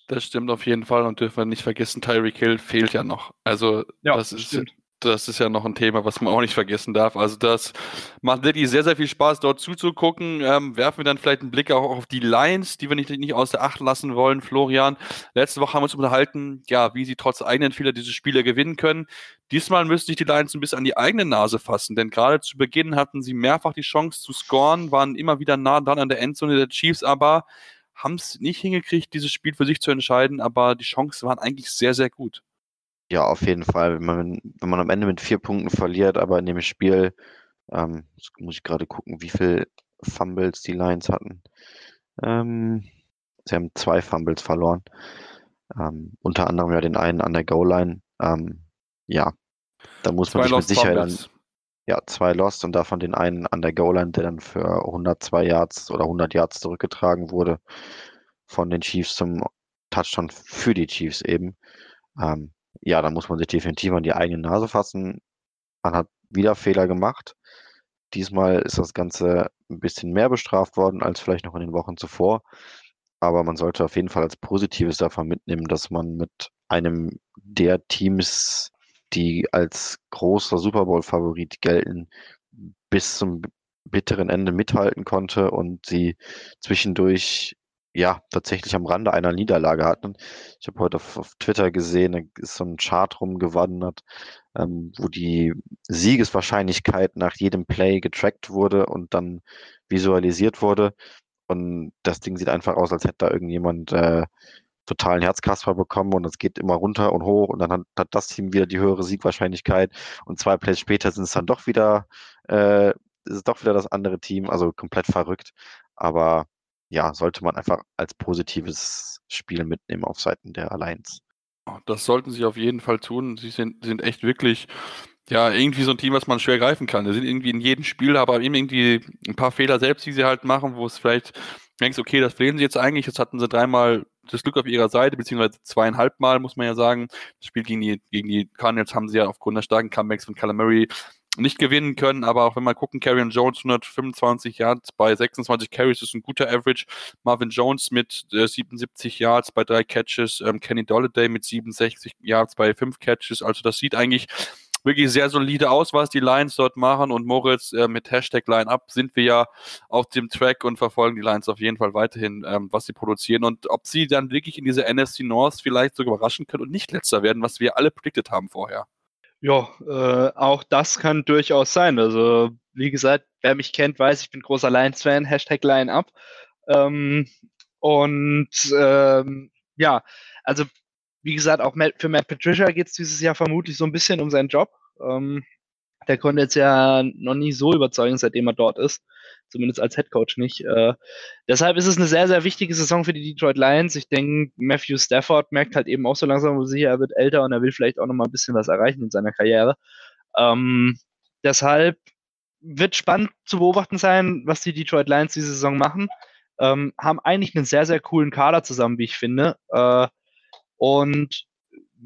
A: Das stimmt auf jeden Fall und dürfen wir nicht vergessen, Tyreek Hill fehlt ja noch. Also
B: ja,
A: das, ist, das ist ja noch ein Thema, was man auch nicht vergessen darf. Also das macht wirklich sehr, sehr viel Spaß, dort zuzugucken. Ähm, werfen wir dann vielleicht einen Blick auch auf die Lions, die wir nicht, nicht aus der Acht lassen wollen, Florian. Letzte Woche haben wir uns unterhalten, ja, wie sie trotz eigenen Fehler diese Spiele gewinnen können. Diesmal müssten sich die Lions ein bisschen an die eigene Nase fassen, denn gerade zu Beginn hatten sie mehrfach die Chance zu scoren, waren immer wieder nah dran an der Endzone der Chiefs, aber haben es nicht hingekriegt, dieses Spiel für sich zu entscheiden, aber die Chancen waren eigentlich sehr, sehr gut.
C: Ja, auf jeden Fall. Wenn man, wenn man am Ende mit vier Punkten verliert, aber in dem Spiel, ähm, muss ich gerade gucken, wie viel Fumbles die Lions hatten. Ähm, sie haben zwei Fumbles verloren. Ähm, unter anderem ja den einen an der Goal-Line. Ähm, ja, da muss man sich mit Sicherheit an, ja, zwei Lost und davon den einen an der Goal-Line, der dann für 102 Yards oder 100 Yards zurückgetragen wurde von den Chiefs zum Touchdown für die Chiefs eben. Ähm, ja, da muss man sich definitiv an die eigene Nase fassen. Man hat wieder Fehler gemacht. Diesmal ist das Ganze ein bisschen mehr bestraft worden als vielleicht noch in den Wochen zuvor. Aber man sollte auf jeden Fall als Positives davon mitnehmen, dass man mit einem der Teams, die als großer Super Bowl-Favorit gelten, bis zum bitteren Ende mithalten konnte und sie zwischendurch ja, tatsächlich am Rande einer Niederlage hatten. Ich habe heute auf, auf, Twitter gesehen, da ist so ein Chart rumgewandert, ähm, wo die Siegeswahrscheinlichkeit nach jedem Play getrackt wurde und dann visualisiert wurde. Und das Ding sieht einfach aus, als hätte da irgendjemand äh, totalen Herzkasper bekommen und es geht immer runter und hoch und dann hat, hat, das Team wieder die höhere Siegwahrscheinlichkeit und zwei Plays später sind es dann doch wieder, äh, ist es doch wieder das andere Team, also komplett verrückt. Aber ja, sollte man einfach als positives Spiel mitnehmen auf Seiten der Alliance.
A: Das sollten sie auf jeden Fall tun. Sie sind, sind echt wirklich, ja, irgendwie so ein Team, was man schwer greifen kann. Sie sind irgendwie in jedem Spiel, aber eben irgendwie ein paar Fehler selbst, die sie halt machen, wo es vielleicht denkst, okay, das fehlen sie jetzt eigentlich. Jetzt hatten sie dreimal das Glück auf ihrer Seite, beziehungsweise zweieinhalb Mal, muss man ja sagen. Das Spiel gegen die, gegen die Cardinals haben sie ja aufgrund der starken Comebacks von Calamari nicht gewinnen können, aber auch wenn wir gucken, Carrion Jones 125 Yards bei 26 Carries ist ein guter Average. Marvin Jones mit äh, 77 Yards bei drei Catches, ähm, Kenny Dolliday mit 67 Yards bei fünf Catches. Also das sieht eigentlich wirklich sehr solide aus, was die Lions dort machen. Und Moritz, äh, mit Hashtag Line-Up sind wir ja auf dem Track und verfolgen die Lions auf jeden Fall weiterhin, ähm, was sie produzieren und ob sie dann wirklich in dieser NFC North vielleicht sogar überraschen können und nicht letzter werden, was wir alle prediktet haben vorher.
B: Ja, äh, auch das kann durchaus sein. Also, wie gesagt, wer mich kennt, weiß, ich bin großer Lions-Fan, Hashtag Line-Up. Ähm, und ähm, ja, also wie gesagt, auch für Matt Patricia geht es dieses Jahr vermutlich so ein bisschen um seinen Job. Ähm, der konnte jetzt ja noch nie so überzeugen, seitdem er dort ist zumindest als Head Coach nicht. Äh, deshalb ist es eine sehr, sehr wichtige Saison für die Detroit Lions. Ich denke, Matthew Stafford merkt halt eben auch so langsam, wo sicher, er wird älter und er will vielleicht auch noch mal ein bisschen was erreichen in seiner Karriere. Ähm, deshalb wird spannend zu beobachten sein, was die Detroit Lions diese Saison machen. Ähm, haben eigentlich einen sehr, sehr coolen Kader zusammen, wie ich finde. Äh, und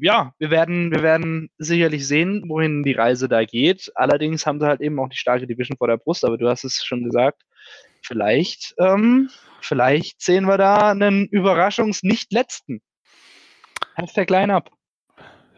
B: ja, wir werden, wir werden sicherlich sehen, wohin die Reise da geht. Allerdings haben sie halt eben auch die starke Division vor der Brust, aber du hast es schon gesagt. Vielleicht, ähm, vielleicht sehen wir da einen Überraschungs-Nicht-Letzten. Hashtag Line-Up.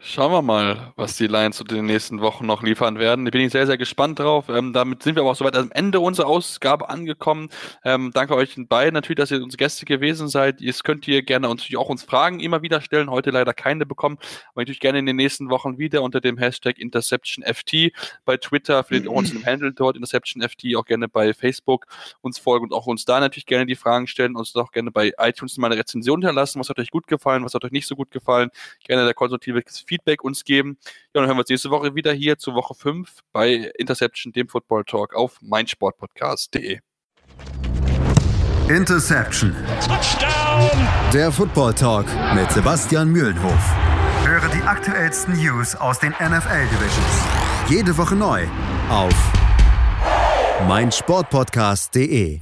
A: Schauen wir mal, was die Lions in den nächsten Wochen noch liefern werden. Da bin ich sehr, sehr gespannt drauf. Ähm, damit sind wir aber auch soweit am Ende unserer Ausgabe angekommen. Ähm, danke euch beiden natürlich, dass ihr unsere Gäste gewesen seid. Jetzt könnt ihr gerne uns natürlich auch uns Fragen immer wieder stellen. Heute leider keine bekommen, aber natürlich gerne in den nächsten Wochen wieder unter dem Hashtag InterceptionFT bei Twitter. Findet ihr uns im Handle dort InterceptionFT, auch gerne bei Facebook uns folgen und auch uns da natürlich gerne die Fragen stellen. Uns auch gerne bei iTunes mal eine Rezension hinterlassen. Was hat euch gut gefallen? Was hat euch nicht so gut gefallen? Gerne der konstruktive Feedback uns geben. Ja, dann hören wir uns nächste Woche wieder hier zu Woche 5 bei Interception, dem Football Talk auf meinsportpodcast.de.
D: Interception. Touchdown. Der Football Talk mit Sebastian Mühlenhof. Höre die aktuellsten News aus den NFL Divisions. Jede Woche neu auf meinsportpodcast.de.